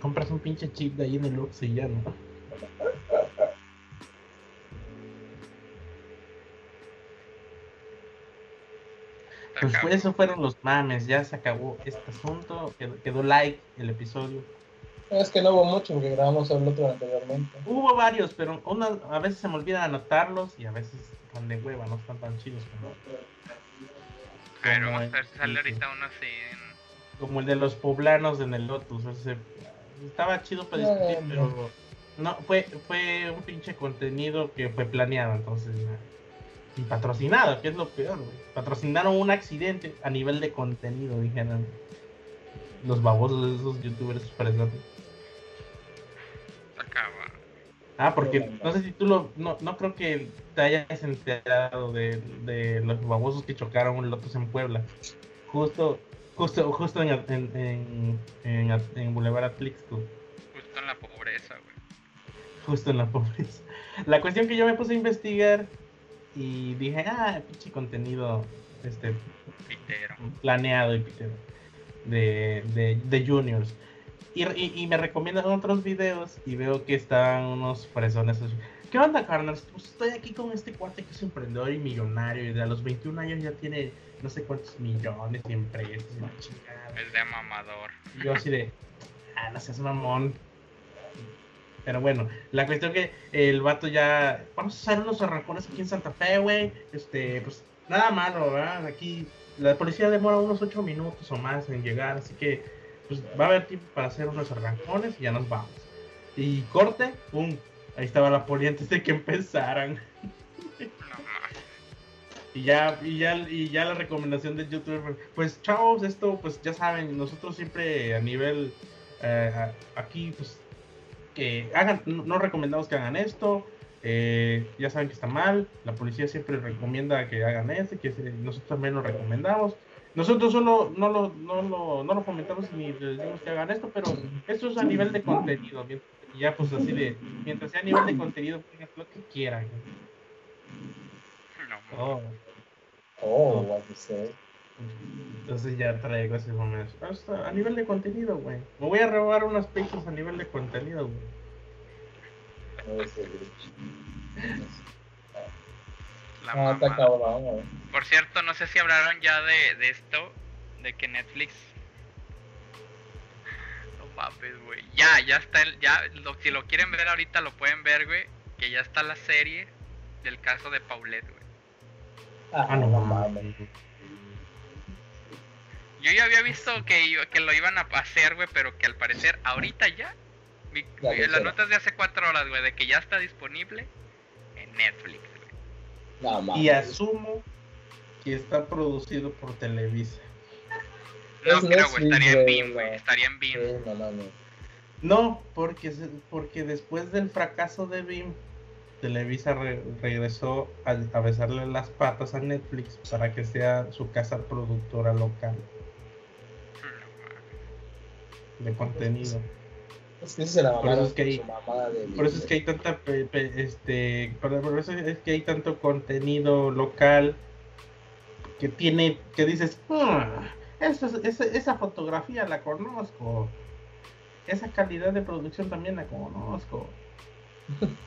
Compras un pinche chip de ahí en el Lux y ya, ¿no? Pues cabrón. esos fueron los mames, ya se acabó este asunto, quedó, quedó like el episodio. Es que no hubo mucho porque grabamos el otro anteriormente. Hubo varios, pero una, a veces se me olvida anotarlos y a veces están de hueva, no están tan chidos como, Pero como vamos a ver si sale el- ahorita uno así. en- como el de los poblanos en el Lotus. ese- estaba chido para discutir, No, pero no, fue, fue un pinche contenido que fue planeado, entonces. Y patrocinado, que es lo peor, güey. Patrocinaron un accidente a nivel de contenido, dijeron. Los babosos de esos youtubers fresones. Ah, porque no sé si tú lo. No, no creo que te hayas enterado de, de los babosos que chocaron un Lotus en Puebla. Justo, justo, justo en, en, en, en, en Boulevard Atlixco. Justo en la pobreza, güey. Justo en la [LAUGHS] pobreza. La cuestión que yo me puse a investigar y dije, ah, pinche contenido este, Pitero. planeado y pitero de, de, de juniors. Y, y, y me recomiendan otros videos y veo que están unos fresones. así, ¿Qué onda, carnal? Pues estoy aquí con este cuate que es emprendedor y millonario y de a los 21 años ya tiene no sé cuántos millones y empresas y la chingada. Es de mamador. Y yo así de, ah, no seas mamón. Pero bueno, la cuestión que el vato ya, vamos a hacer unos arrancones aquí en Santa Fe, güey. Este, pues nada malo, ¿verdad? Aquí la policía demora unos 8 minutos o más en llegar, así que pues va a haber tiempo para hacer unos arrancones y ya nos vamos. Y corte, pum, ahí estaba la poli antes de que empezaran. [LAUGHS] Y ya, y ya, y ya la recomendación del youtuber, pues chavos, esto pues ya saben, nosotros siempre a nivel eh, aquí pues que hagan, no, recomendamos que hagan esto, eh, ya saben que está mal, la policía siempre recomienda que hagan esto, que nosotros también lo recomendamos. Nosotros solo no lo, no lo, no lo fomentamos ni les decimos que hagan esto, pero esto es a nivel de contenido. Y ya pues así de, mientras sea a nivel de contenido, pongan lo que quieran. Oh. Oh, what you say. Entonces ya traigo ese momento. Hasta a nivel de contenido, güey. Me voy a robar unas pizzas a nivel de contenido, güey. No. La está cabrón, güey. Por cierto, no sé si hablaron ya de, de esto, de que Netflix... No mames, güey. Ya, ya está, el, ya, lo- si lo quieren ver ahorita lo pueden ver, güey. Que ya está la serie del caso de Paulette, güey. Ah, no mames. Yo ya había visto que, que lo iban a hacer, güey, pero que al parecer ahorita ya... Lo las notas de hace cuatro horas, güey, de que ya está disponible en Netflix. No. Y asumo que está producido por Televisa. No creo, güey, estaría en güey, BIM, güey, no. estaría en BIM. Sí, no. No, porque, porque después del fracaso de BIM, Televisa re- regresó a, a besarle las patas a Netflix para que sea su casa productora local de contenido. Es que ese se la Por mamaron eso es que hay- mamada de Por eso es que hay tanta, este, por por eso es que hay tanto contenido local que tiene, que dices, "Ah, eso es- esa, esa fotografía la conozco, esa calidad de producción también la conozco. [LAUGHS]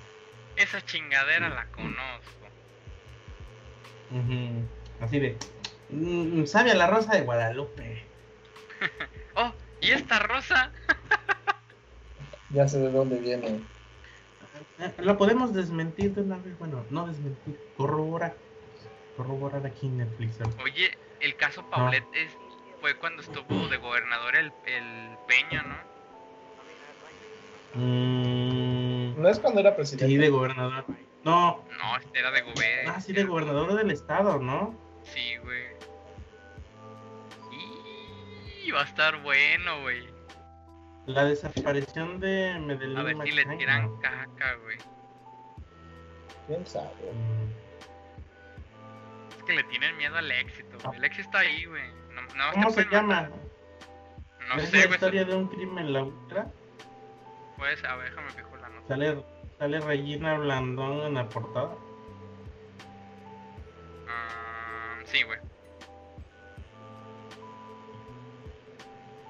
Esa chingadera la conozco. Así de, "Mm, sabe a la rosa de Guadalupe. [LAUGHS] Oh, ¿y esta rosa? [LAUGHS] Ya sé de dónde viene. Eh, Lo podemos desmentir de una vez, bueno, no desmentir, corroborar, corroborar aquí en Netflix. ¿sabes? Oye, el caso Paulet es, fue cuando estuvo de gobernador el, el Peña, ¿no? Mm, No es cuando era presidente. sí, de gobernador. No, No, este era de gobernador. Ah, sí, de gobernador del estado, ¿no? Sí, güey. Y va a estar bueno, güey. La desaparición de Medellín. A ver si le tiran caca, güey. ¿Quién sabe? Mm, Es que le tienen miedo al éxito. El éxito está ahí, güey. No, no ¿Cómo se llama? matar. No ¿Es sé, la historia de un crimen la ultra? Pues, a ver, déjame fijo la nota. Sale, sale Regina Blandón en la portada. Ah, sí, güey.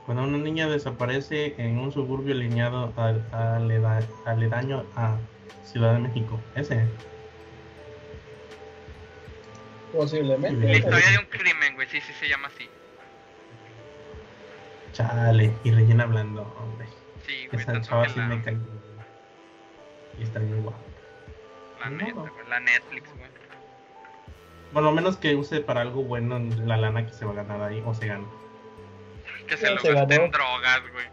Cuando una niña desaparece en un suburbio alineado al, aleda- aledaño a Ciudad de México. Ese. Posiblemente. La historia de un crimen, güey. Sí, sí, se llama así. Chale. Y Regina Blandón, hombre. Sí, güey. Esa chava sí la, me cae. Y está muy guapa. la modo. güey. La Netflix, güey. Bueno, menos que use para algo bueno la lana que se va a ganar ahí o se gana. Que se lo se ganó. drogas, güey.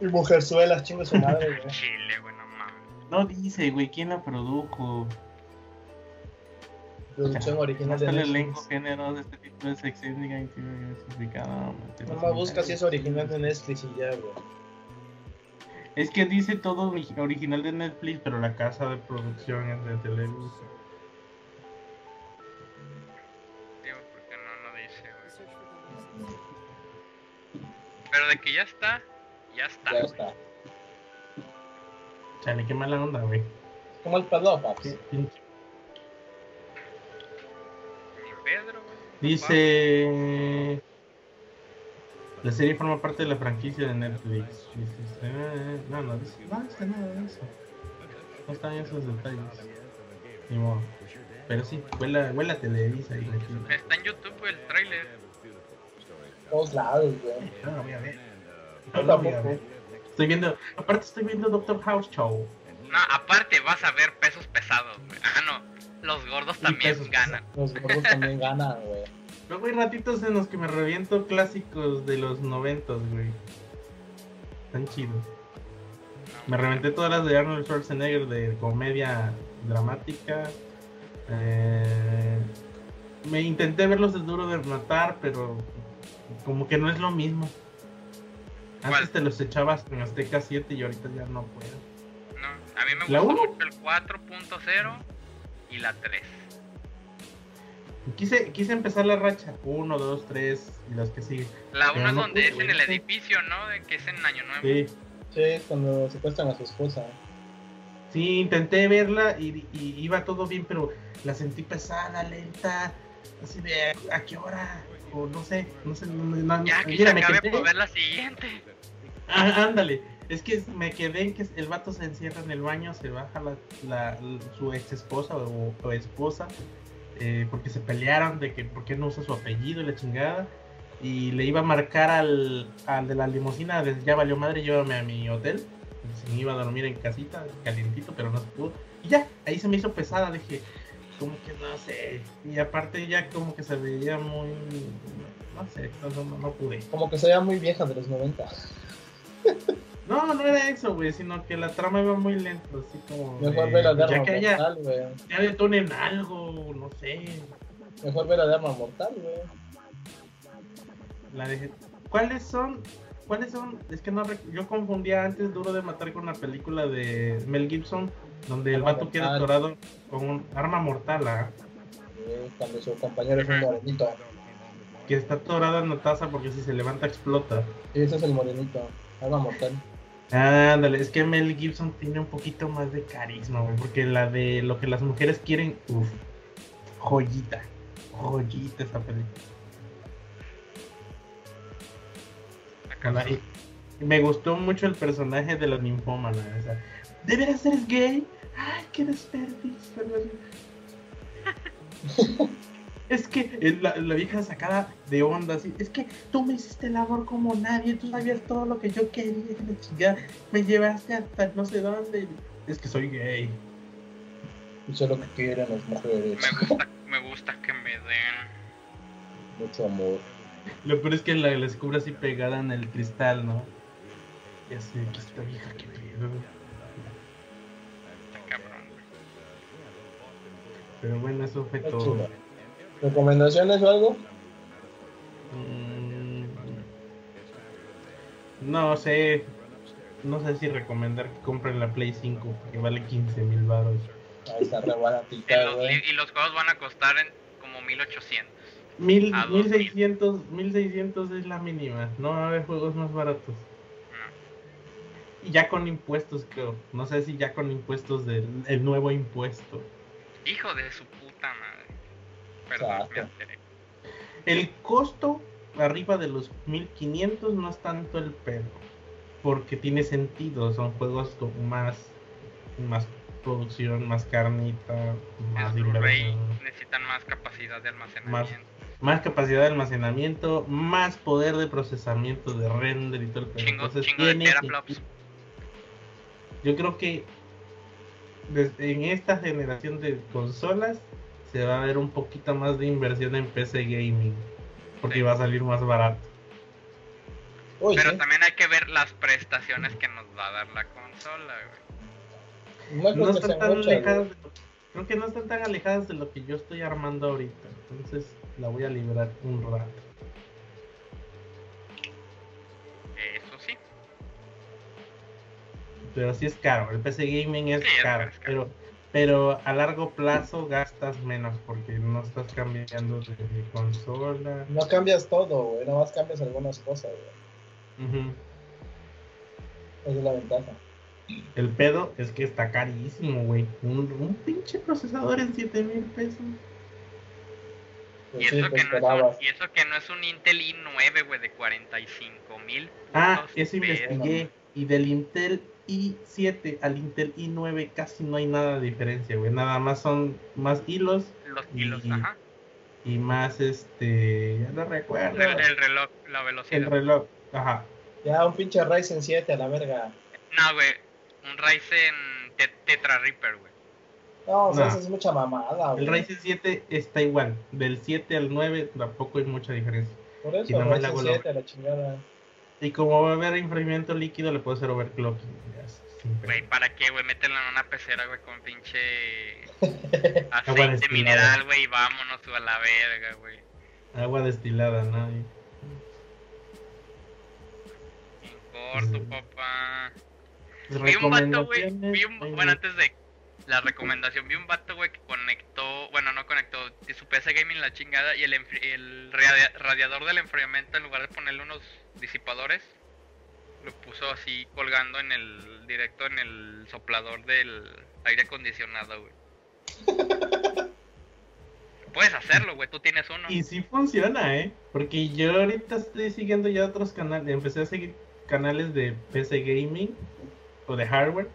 Y mujerzuelas, chingo su madre, güey. [LAUGHS] Chile, güey, no mames. No dice, güey, quién la produjo. Producción original de el elenco, géneros de este tipo de sección diversificado. Nomás busca si es original de Netflix y ya, güey. Es que dice todo ori- original de Netflix, pero la casa de producción es de Televisa. Pero de que ya está, ya está. Ya está. Chale, qué mala onda, güey. Como el pedo, Ni Pedro, güey. Dice. La serie forma parte de la franquicia de Netflix. Dice, eh, no, no, dice, no dice nada de eso. No están esos detalles. Ni modo. Pero sí, huele, huele a Televisa. Está en YouTube, el tráiler. Todos lados, güey. No lo voy a ver. Yo No lo voy a tampoco. ver. Estoy viendo, aparte estoy viendo Doctor House Show. No, aparte vas a ver pesos pesados, güey. Ah, no. Los gordos también pesos ganan. Los gordos también ganan, güey. Luego hay ratitos en los que me reviento clásicos de los noventas, güey. Están chidos. Me reventé todas las de Arnold Schwarzenegger de comedia dramática. Eh, me intenté verlos de duro de matar, pero como que no es lo mismo. Antes ¿Cuál? te los echabas en Azteca 7 y ahorita ya no puedo. No, a mí me ¿La gusta uno? mucho el 4.0 y la 3. Quise, quise empezar la racha. 1, 2, 3 y los que siguen. La Pero 1 es no donde pude, es en el edificio, ¿no? De que es en Año Nuevo. Sí. Sí, cuando secuestran a su esposa. Sí, intenté verla y, y iba todo bien, pero la sentí pesada, lenta, así de ¿a qué hora? O no sé, no sé, no, Ya que mira, se me acabe por ver la siguiente. Ah, ándale, es que me quedé en que el vato se encierra en el baño, se baja la, la- su ex esposa o, o esposa, eh, porque se pelearon de que por qué no usa su apellido y la chingada, y le iba a marcar al, al de la limusina, de, ya valió madre, llévame a mi hotel, se me iba a dormir en casita, calientito, pero no se pudo, y ya, ahí se me hizo pesada, dije, como que no sé, y aparte ya como que se veía muy, no sé, no, no, no pude. Como que se veía muy vieja de los 90. No, no era eso, güey, sino que la trama iba muy lento, así como. Mejor ver de ya que haya, mortal, güey. ya detonen algo, no sé. Mejor ver la de arma mortal, güey. La de... ¿Cuáles son? ¿Cuáles son? Es que no yo confundía antes Duro de Matar con la película de Mel Gibson Donde el vato queda mortal. atorado con un arma mortal, ¿ah? Eh, Cuando su compañero es un morenito. que está atorado en la taza porque si se levanta explota. Sí, ese es el morenito. Arma mortal. Ándale, es que Mel Gibson tiene un poquito más de carisma, porque la de lo que las mujeres quieren, uff, joyita, joyita esta película. Acá me gustó mucho el personaje de la ninfómana, o sea, ¿de veras eres gay? ¡Ay, qué desperdicio! [LAUGHS] es que eh, la, la vieja sacada de onda, así, es que tú me hiciste el amor como nadie, tú sabías todo lo que yo quería, que la chingada, me llevaste hasta no sé dónde. Es que soy gay. Eso es lo que quieren las mujeres. Me gusta, me gusta que me den. Mucho amor. Lo peor es que la, la descubre así pegada en el cristal, ¿no? Y así, que esta vieja que pedo. Pero bueno, eso fue todo. chido. ¿Recomendaciones o algo? Mm, No sé. No sé si recomendar que compren la Play 5 porque vale 15 mil baros. Ahí está re Y baratita, los, güey. y los juegos van a costar en como 1800. Mil, A dos 1600, 1600 es la mínima. No va a haber juegos más baratos. Y ya con impuestos, creo. No sé si ya con impuestos del el nuevo impuesto. Hijo de su puta madre. Perdón, me alteré. El costo arriba de los 1500 no es tanto el pedo. Porque tiene sentido. Son juegos con más, más producción, más carnita, más necesitan más capacidad de almacenamiento. más capacidad de almacenamiento, más poder de procesamiento de render y todo el pedo. Entonces, de tiene sentido. Yo creo que desde en esta generación de consolas se va a ver un poquito más de inversión en PC gaming, porque va a salir más barato. Uy, Pero sí. también hay que ver las prestaciones que nos va a dar la consola, güey. No están tan alejadas, creo que no están tan alejadas de lo que yo estoy armando ahorita, entonces la voy a liberar un rato. Pero sí es caro, el PC gaming es Sí, caro, caro, es caro. pero pero a largo plazo gastas menos porque no estás cambiando de, de consola. No cambias todo, güey. Nada más cambias algunas cosas, güey. Esa es la ventaja. El pedo es que está carísimo, güey. Un, un pinche procesador en 7 mil pesos. Pues Y eso, que no es un, y eso que no es un Intel i9, güey, de 45 mil. Ah, eso investigué. Y del Intel i7 al Intel i9 casi no hay nada de diferencia, güey. Nada más son más hilos Los kilos, Y- ajá. y más este. Ya no recuerdo. El, el reloj, la El velocidad. reloj. Ajá. Ya, un pinche Ryzen 7 a la verga. No, güey. Un Ryzen te- Tetra Reaper, güey. No, o sea, No. eso es mucha mamada, güey. El Ryzen 7 está igual. Del 7 al 9 tampoco hay mucha diferencia. Por eso, le Ryzen hago la- 7 a la chingada. Y como va a haber enfriamiento líquido, le puedo hacer overclocking. Güey, ¿para qué, güey? Mételo en una pecera, güey, con pinche [LAUGHS] Agua aceite destilada. mineral, güey, y vámonos a la verga, güey. Agua destilada, ¿no? Y- En corto, Sí. papá. Vi un vato, güey. Vi un, bueno, no. antes de la recomendación, vi un vato, güey, que conectó, bueno, no conectó, su PC gaming la chingada y el, radiador del enfriamiento, en lugar de ponerle unos disipadores, lo puso así colgando en el directo en el soplador del aire acondicionado, güey. [LAUGHS] Puedes hacerlo, güey, tú tienes uno. Y sí funciona, ¿eh? Porque yo ahorita estoy siguiendo ya otros canales. Empecé a seguir canales de PC Gaming o de hardware.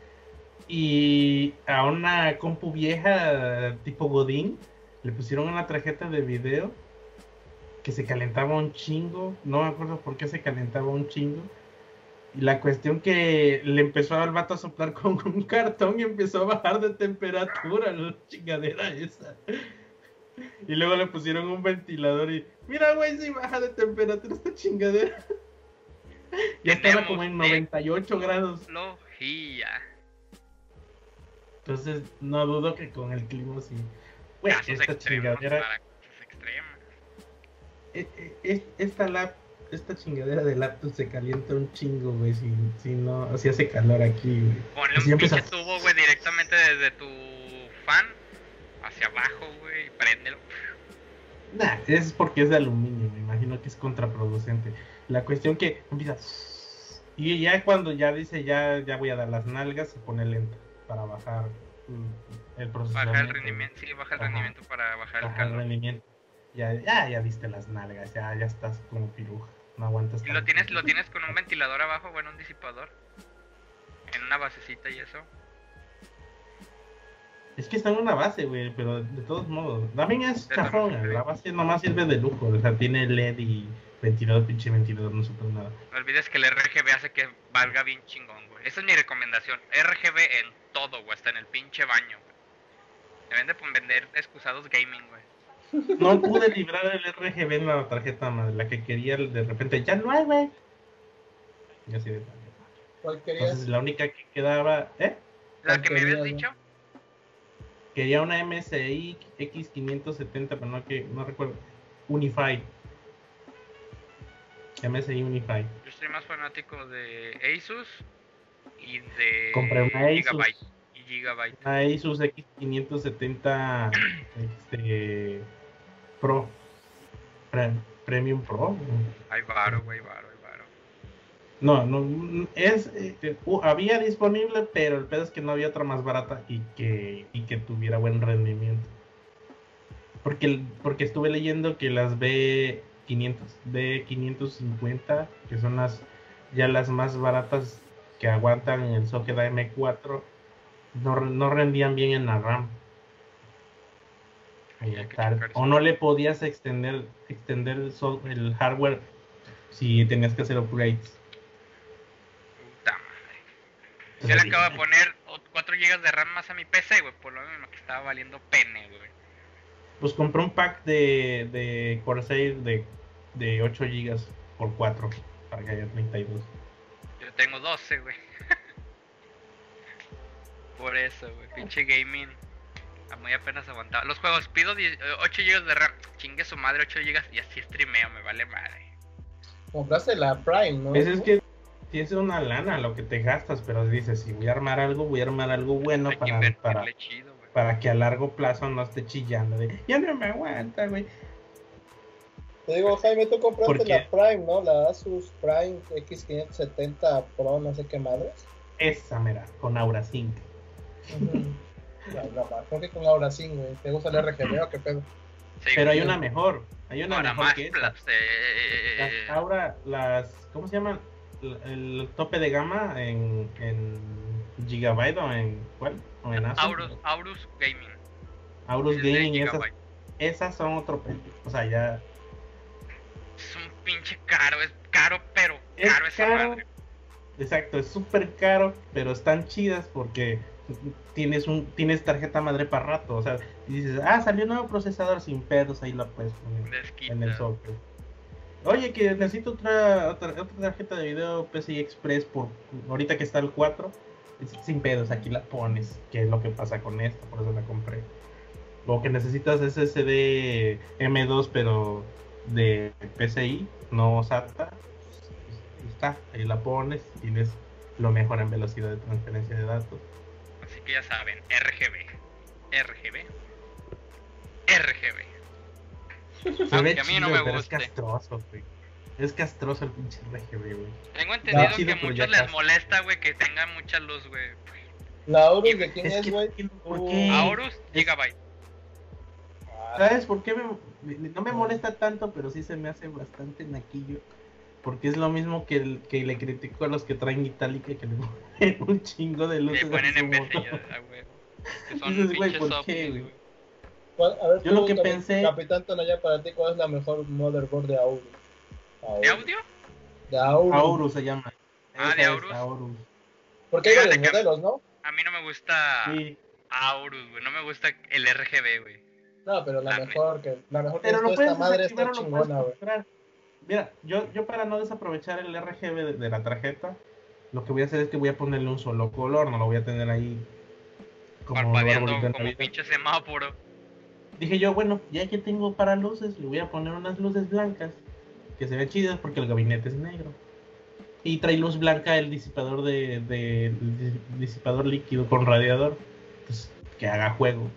Y a una compu vieja tipo Godín le pusieron una tarjeta de video que se calentaba un chingo. No me acuerdo por qué se calentaba un chingo. Y la cuestión que le empezó al vato a soplar [LAUGHS] con un cartón y empezó a bajar de temperatura la chingadera esa. Y luego le pusieron un ventilador y mira güey si baja de temperatura esta chingadera. Ya estaba como en de- 98 grados. Logía. Entonces no dudo que con el clima sí. Casos esta extremos chingadera e- e- es- esta lap esta chingadera de laptop se calienta un chingo, güey, si, si no, si hace calor aquí, güey. Ponle un pinche tubo, güey, directamente desde tu fan hacia abajo, güey, y préndelo. Nah, es porque es de aluminio, me imagino que es contraproducente. La cuestión que empieza y ya cuando ya dice ya ya voy a dar las nalgas se pone lenta para bajar mm, el. Baja el rendimiento, sí, baja el Ajá. rendimiento para bajar el Baja el calor. rendimiento. Ya, ya, ya viste las nalgas, ya, ya estás como piruja, no aguantas. Y lo tienes, lo tienes con un ventilador abajo, bueno, un disipador. En una basecita y eso. Es que está en una base, güey, pero de todos modos. También es sí. la base nomás sirve de lujo, o sea, tiene LED y ventilador, pinche ventilador, no supe nada. No olvides que el RGB hace que valga bien chingón, güey. Esa es mi recomendación. RGB en todo, güey, hasta en el pinche baño. Deben de vender excusados gaming, güey. No pude librar el RGB en la tarjeta madre, la que quería de repente, ya no hay, güey. Y así de ¿Cuál querías? Entonces la única que quedaba, ¿eh? La que me habías dicho, Quería una MSI X570, pero no que no recuerdo. Unified. MSI Unified. yo estoy más fanático de Asus y de Compré una Asus. Gigabyte. Gigabyte. Una Asus X570 este, Pro. Pre- Premium Pro. Hay varo, güey, varo, hay varo. No, no es eh, uh, había disponible, pero el pedo es que no había otra más barata y que y que tuviera buen rendimiento. Porque porque estuve leyendo que las B500, B550, que son las ya las más baratas que aguantan el socket AM4, no, no rendían bien en la RAM. O no le podías extender extender el, so- el hardware si tenías que hacer upgrades. Puta madre. Yo le acabo de poner 4 GB de RAM más a mi PC, güey, por lo mismo que estaba valiendo pene, güey. Pues compré un pack de, de Corsair de, de 8 GB por 4 para que haya 32. Yo tengo 12, güey. [LAUGHS] Por eso, güey. Pinche gaming. A muy apenas aguantaba. Los juegos, pido 8 eh, GB de RAM. Chingue su madre, 8 GB y así streameo, me vale madre. Compraste la Prime, ¿no? Pues es que si es una lana lo que te gastas, pero dices, si voy a armar algo, voy a armar algo bueno para, que para, para que a largo plazo no esté chillando. De, ya no me aguanta, güey. Te digo, Jaime, tú compraste la Prime, ¿no? La Asus Prime X570 Pro, no sé qué madres. Esa, mira, con Aura 5. Que con Laura Sin, güey. ¿Te gusta el RGB o qué pedo? Sí, Pero hay una mejor. Hay una Ahora mejor más que esta. Las las. ¿Cómo se llaman? El, tope de gama en, en Gigabyte o en. ¿Cuál? ¿O en Asus? Aurus, Aurus Gaming. Aurus es Gaming, esas, esas son otro. O sea, ya. Es un pinche caro, es caro, pero es caro esa caro, madre. Exacto, es súper caro, pero están chidas porque tienes un tienes tarjeta madre para rato. O sea, y dices, ah, salió un nuevo procesador sin pedos, ahí la puedes poner en el software. Oye, que necesito otra, otra, otra tarjeta de video PCI Express por ahorita que está el 4. es- Sin pedos, aquí la pones, que es lo que pasa con esta, por eso la compré. O que necesitas SSD M2, pero de PCI, no SATA. pues, está, ahí la pones, tienes lo mejor en velocidad de transferencia de datos. Que ya saben, RGB. RGB. RGB. Se ve Aunque a mí no me guste. es castroso, güey. Es castroso el pinche RGB, güey. Tengo entendido chido, que pero muchos les molesta, güey, que tenga mucha luz, güey. ¿La Aurus de quién Es güey? ¿por Uh, qué? Aorus Gigabyte. ¿Sabes por qué me- me- no me molesta tanto, pero sí se me hace bastante naquillo? Porque es lo mismo que, el, que le critico a los que traen Itálica que le [LAUGHS] ponen un chingo de Le luces. ponen a en güey. [LAUGHS] Que son Dices, güey, pinches ¿por qué, güey? güey. ¿cuál- A ver, Yo tú, lo que pensé- Capitán Tonaya, para ti, ¿cuál es la mejor motherboard de Aurus? ¿De audio? De Aurus. Aorus se llama. Ah, Esa ¿de? Aorus. Porque hay varios modelos, ¿no? A mí no me gusta Sí, Aorus, güey. No me gusta el RGB, güey. No, pero la mejor que la mejor que pero lo esta madre está chingona, güey. Mira, yo, yo para no desaprovechar el RGB de, de la tarjeta, lo que voy a hacer es que voy a ponerle un solo color, no lo voy a tener ahí como como pinche semáforo. Dije yo, bueno, ya que tengo para luces, le voy a poner unas luces blancas que se ve chidas porque el gabinete es negro. Y trae luz blanca el disipador de, disipador líquido con radiador. Pues que haga juego.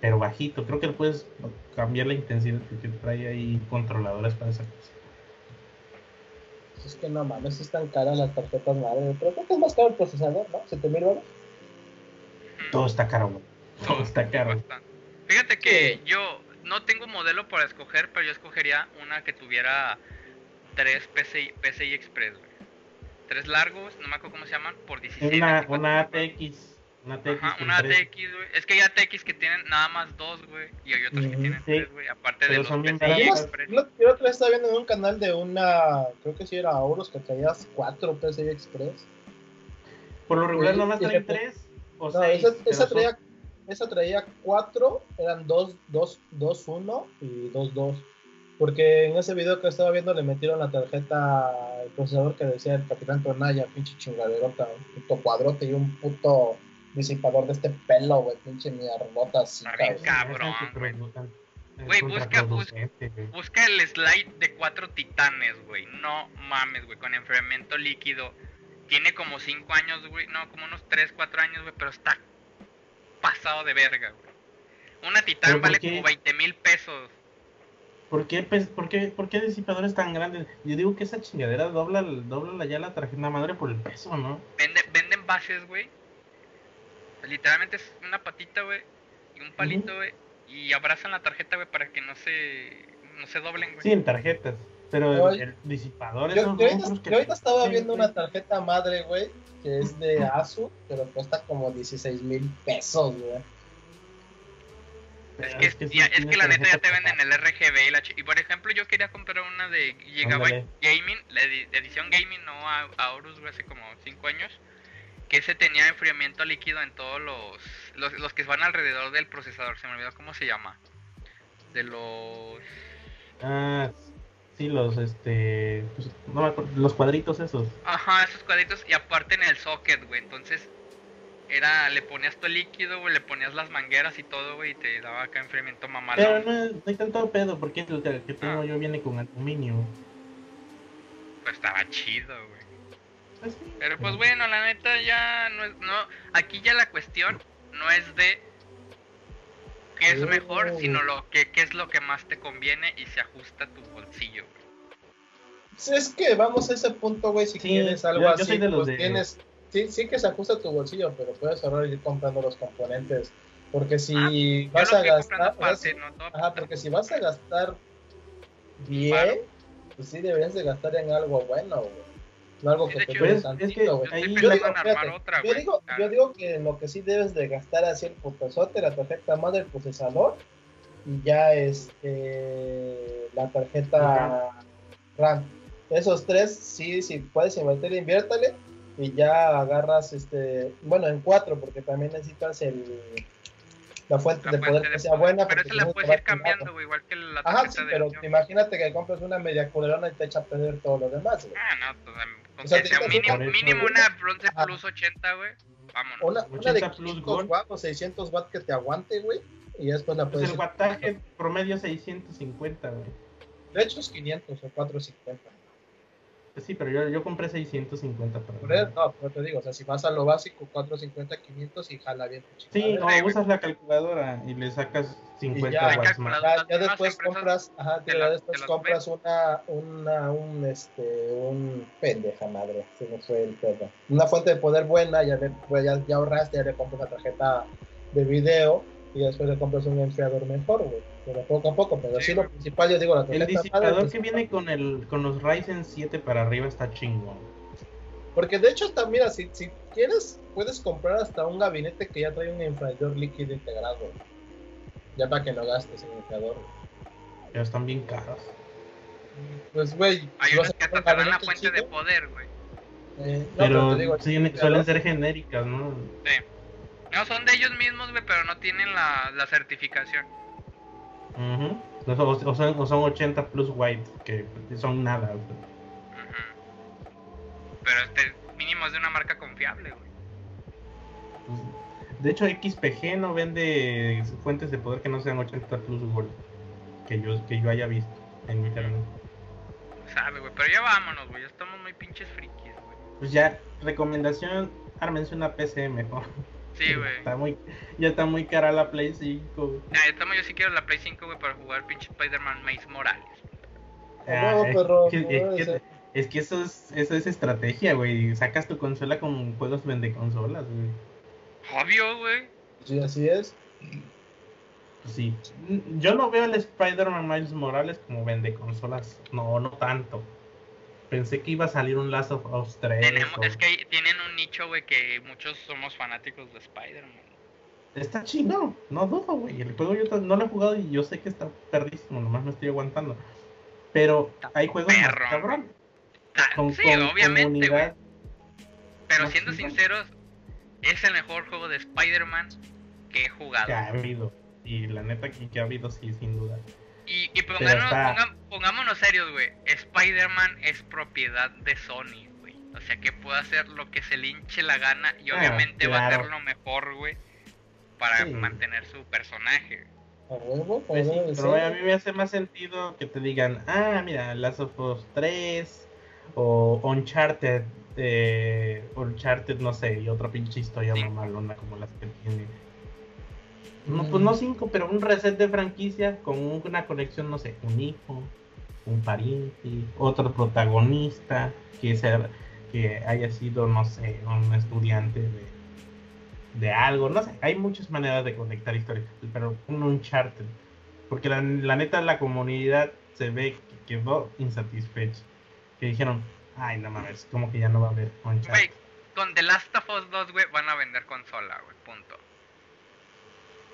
Pero bajito. Creo que puedes cambiar la intensidad porque trae ahí controladores para esa cosa. Es que no mames, están caras las tarjetas madre. Pero creo que es más caro el procesador, ¿no? ¿7 mil dólares? Todo está caro, güey. Todo está caro. Bastante. Fíjate que Sí. yo no tengo modelo para escoger, pero yo escogería una que tuviera tres PCI, PCI Express, güey. Tres largos, no me acuerdo cómo se llaman, por 16. Una, 24, una. ATX. Una ATX. Ajá, una tres. Güey. Es que hay ATX que tienen nada más dos, güey. Y hay otros que tienen sí. tres, güey. Aparte de Pero los son bien PCI Express. yo, yo otra vez estaba viendo en un canal de una, creo que sí era Auros, que traías 4 PCI Express. Por lo regular nomás traen tres o No, seis. esa, son- traía, esa traía 4, eran 2, 2, 2, 1 y 2, 2. Porque en ese video que estaba viendo le metieron la tarjeta, el procesador que decía el Capitán Tonaya, pinche chingaderota, un puto cuadrote y un puto disipador de este pelo, güey, pinche mierdota así, Está bien cabrón. güey. busca- güey. Busca el slide de cuatro titanes, güey. No mames, güey. Con enfriamiento líquido. Tiene como 5 años, güey. No, como unos 3, 4 años, güey. Pero está pasado de verga, güey. Una titán ¿Pero por vale qué? como 20 mil pesos. ¿Por qué, pes- por, qué, ¿Por qué disipadores tan grandes? Yo digo que esa chingadera dobla, dobla ya la tarjeta madre por el peso, ¿no? Vende, venden bases, güey. Literalmente es una patita, güey. Y un palito, güey. Y abrazan la tarjeta, güey, para que no se, no se doblen, güey. Sí, en tarjetas. Pero el, el disipador Yo, esos yo ahorita, monstruos que- yo ahorita estaba viendo una tarjeta madre, güey, que es de ASUS, pero cuesta como 16 mil pesos, güey. Es que, ya- es que la neta ya te venden el RGB y la ch- Y por ejemplo, yo quería comprar una de Gigabyte Gaming, la edi- edición Gaming, no a, a Aorus, güey, hace como 5 años. Que ese tenía enfriamiento líquido en todos los, los. los que van alrededor del procesador. Se me olvidó cómo se llama. De los. Ah, sí, los, este, pues, no los cuadritos esos. Ajá, esos cuadritos. Y aparte en el socket, güey. Entonces. Era, le ponías todo líquido, güey, le ponías las mangueras y todo, güey, y te daba acá enfriamiento Pero mamalón. no, no hay tanto pedo, porque el que que tengo Ah. yo viene con aluminio. Pues estaba chido, güey. Pues sí. Pero pues bueno, la neta ya no es, no, aquí ya la cuestión no es de qué es Oh. mejor, sino lo que qué es lo que más te conviene y se ajusta a tu bolsillo. güey. Si es que vamos a ese punto, güey, si Sí, quieres algo yo- yo así, soy de los pues de- tienes, sí, sí que se ajusta a tu bolsillo, pero puedes ahorrar ir comprando los componentes, porque si Ah, vas a gastar, no ajá, aparte. porque si vas a gastar bien, Claro. pues sí deberías de gastar en algo bueno, güey. No algo Sí, que te hecho, es- es que ahí- Yo digo, fíjate, otra, yo digo, Ah, yo digo que lo que sí debes de gastar así el putazote, la tarjeta madre, el procesador y ya este la tarjeta RAM. Esos tres, sí, si puedes invertir, inviértale y ya agarras este, bueno, en cuatro, porque también necesitas el la fuente la de poder que de sea poder. buena. Pero esa la puedes ir cambiando, güey, igual que la Ajá, sí, de pero imagínate que compras una media culerona y te echa a perder todo lo demás. Ah, no, pues, O sea, mínimo, mínimo una bronce Ajá. plus 80, güey. Vámonos. Una, una de 80 plus 500 gold. watts o 600 watts que te aguante, güey. Y después la Pues puedes. el wattaje promedio 650, güey. De hecho es 500 o 450. Pues sí, pero yo, yo compré 650 para. Por eso, no, pero te digo, o sea, si vas a lo básico, 450, 500 y jala bien tu Sí, chingadera. o Sí, güey. usas la calculadora y le sacas 50 ya, watts más. Ya, ya después compras, ajá, ya las- después las compras una, una, un, este, un pendeja madre, se me fue el pedo. Una fuente de poder buena, ya, le- pues, ya, ya ahorraste, ya le compras una tarjeta de video y después le compras un enfriador mejor, güey. Pero poco a poco, pero Sí, sí, lo principal, yo digo, la El madre, disipador pues, que viene con el con los Ryzen 7 para arriba está chingón. Porque de hecho, hasta, mira, si, si quieres, puedes comprar hasta un gabinete que ya trae un enfriador líquido integrado. Ya para que no gastes en enfriador. Pero están bien caros. Pues, güey, Hay unos a que te dan la fuente de poder, güey. eh, no, Pero te digo, sí, el suelen ser genéricas, ¿no? Sí. No, son de ellos mismos, güey, pero no tienen la, la certificación. O, son- o son, o son 80 plus white, que son nada. Ujú. Pero este mínimo es de una marca confiable, güey. De hecho, XPG no vende fuentes de poder que no sean 80 plus gold. Que yo, que yo haya visto en internet. sabe, güey. Pero ya vámonos, güey. Ya estamos muy pinches frikis, güey. Pues ya, recomendación, ármense una PC mejor. Sí, güey. Está muy, ya está muy cara la Play 5. güey. Ah, estamos, yo sí quiero la Play 5, güey, para jugar pinche Spider-Man Miles Morales. Ah, es, perro, que, no es que- es que eso es, eso es estrategia, güey. Sacas tu consola con juegos vende consolas, güey. Obvio, güey. Sí, así es. Pues sí. Yo no veo al Spider-Man Miles Morales como vende consolas. No, no tanto. Pensé que iba a salir un Last of Us 3. Tenemos, o- es que tienen un nicho, güey, que muchos somos fanáticos de Spider-Man. Está chido, no dudo, güey. El juego yo no lo he jugado y yo sé que está perdísimo, nomás me estoy aguantando. Pero Está hay juegos más cabrón. Con, sí, con obviamente, güey. Pero siendo sinceros, es el mejor juego de Spider-Man que he jugado. que ha habido. Y la neta que, que ha habido, sí, sin duda. Y, y pongámonos, está- ponga- pongámonos serios, güey. Spider-Man es propiedad de Sony, güey. O sea que puede hacer lo que se le hinche la gana y Ah, obviamente va a hacer lo mejor, güey, para Sí. mantener su personaje. A huevo, como Pues sí, pero a mí me hace más sentido que te digan, ah, mira, Last of Us 3 o Uncharted, eh, Uncharted, no sé, y otra pinche historia Sí. mamalona como las que tiene. No, pues no cinco, pero un reset de franquicia con una conexión, no sé, un hijo, un pariente, otro protagonista, que, sea, que haya sido, no sé, un estudiante de, de algo, no sé, hay muchas maneras de conectar historias, pero un Uncharted, porque la, la neta la comunidad se ve que quedó insatisfecha, que dijeron, ay no mames, como que ya no va a haber Uncharted. Güey, con The Last of Us 2, güey, van a vender consola, güey, punto.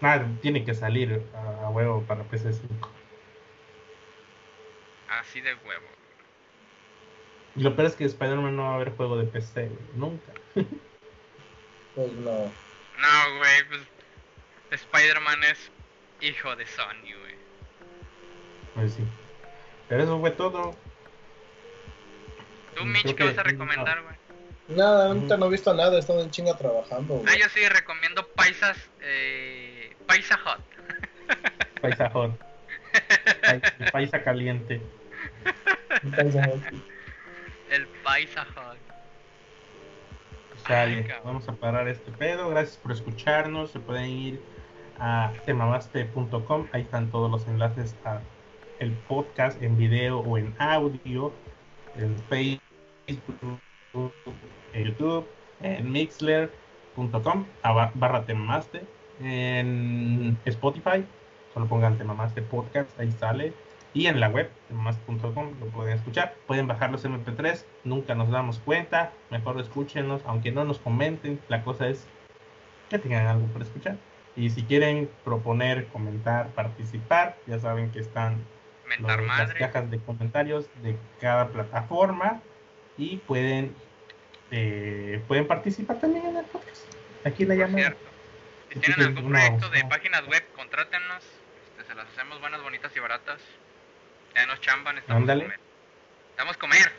Ah, tiene que salir a, a huevo para PC5. Así de huevo. Y lo peor es que Spider-Man no va a haber juego de PC, güey, nunca. [LAUGHS] Pues no. No, güey, pues Spider-Man es hijo de Sony, güey. Pues sí. Pero eso fue todo. ¿Tú, Mitch, qué que- vas a recomendar, güey? Nada, ahorita no he visto nada, he estado en chinga trabajando, Ah, güey. yo sí recomiendo Paisas, eh, [LAUGHS] Paisa Hot. Paisajón. Pai- Paisa caliente. El Paisa Hot. Ay, bien, cabrón. vamos a parar este pedo. Gracias por escucharnos. Se pueden ir a temamaste.com. Ahí están todos los enlaces a el podcast en video o en audio. En Facebook, en YouTube, en Mixler.com barra temamaste. En Spotify, solo pongan temamaste podcast, ahí sale. Y en la web, temamaste.com, lo pueden escuchar. Pueden bajar los MP3, nunca nos damos cuenta. Mejor escúchenos, aunque no nos comenten. La cosa es que tengan algo para escuchar. Y si quieren proponer, comentar, participar, ya saben que están los- las cajas de comentarios de cada plataforma y pueden eh, pueden participar también en el podcast. Aquí la cierto. Si tienen algún proyecto de páginas web, contrátenos. Este, se las hacemos buenas, bonitas y baratas. Ya nos chamban, estamos Ándale. comer. Estamos comer.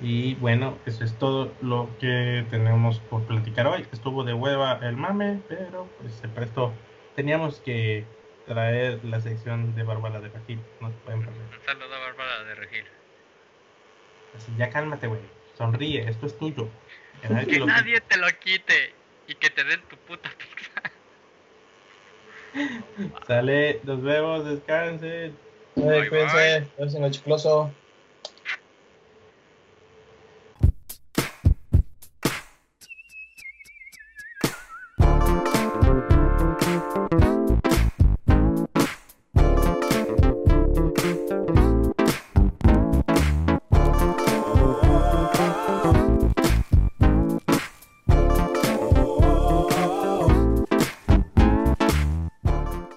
Y bueno, eso es todo lo que tenemos por platicar hoy. Estuvo de hueva el mame, pero pues se prestó. Teníamos que traer la sección de Bárbara de Regil. No se pueden perder. Un saludo a Bárbara de Regil. Así, ya cálmate, güey. Sonríe, esto es tuyo. Que nadie te lo nadie te lo quite y que te den tu puta pizza. Sale, nos vemos, descansen. Eh, Bye, cuídense, el chicloso.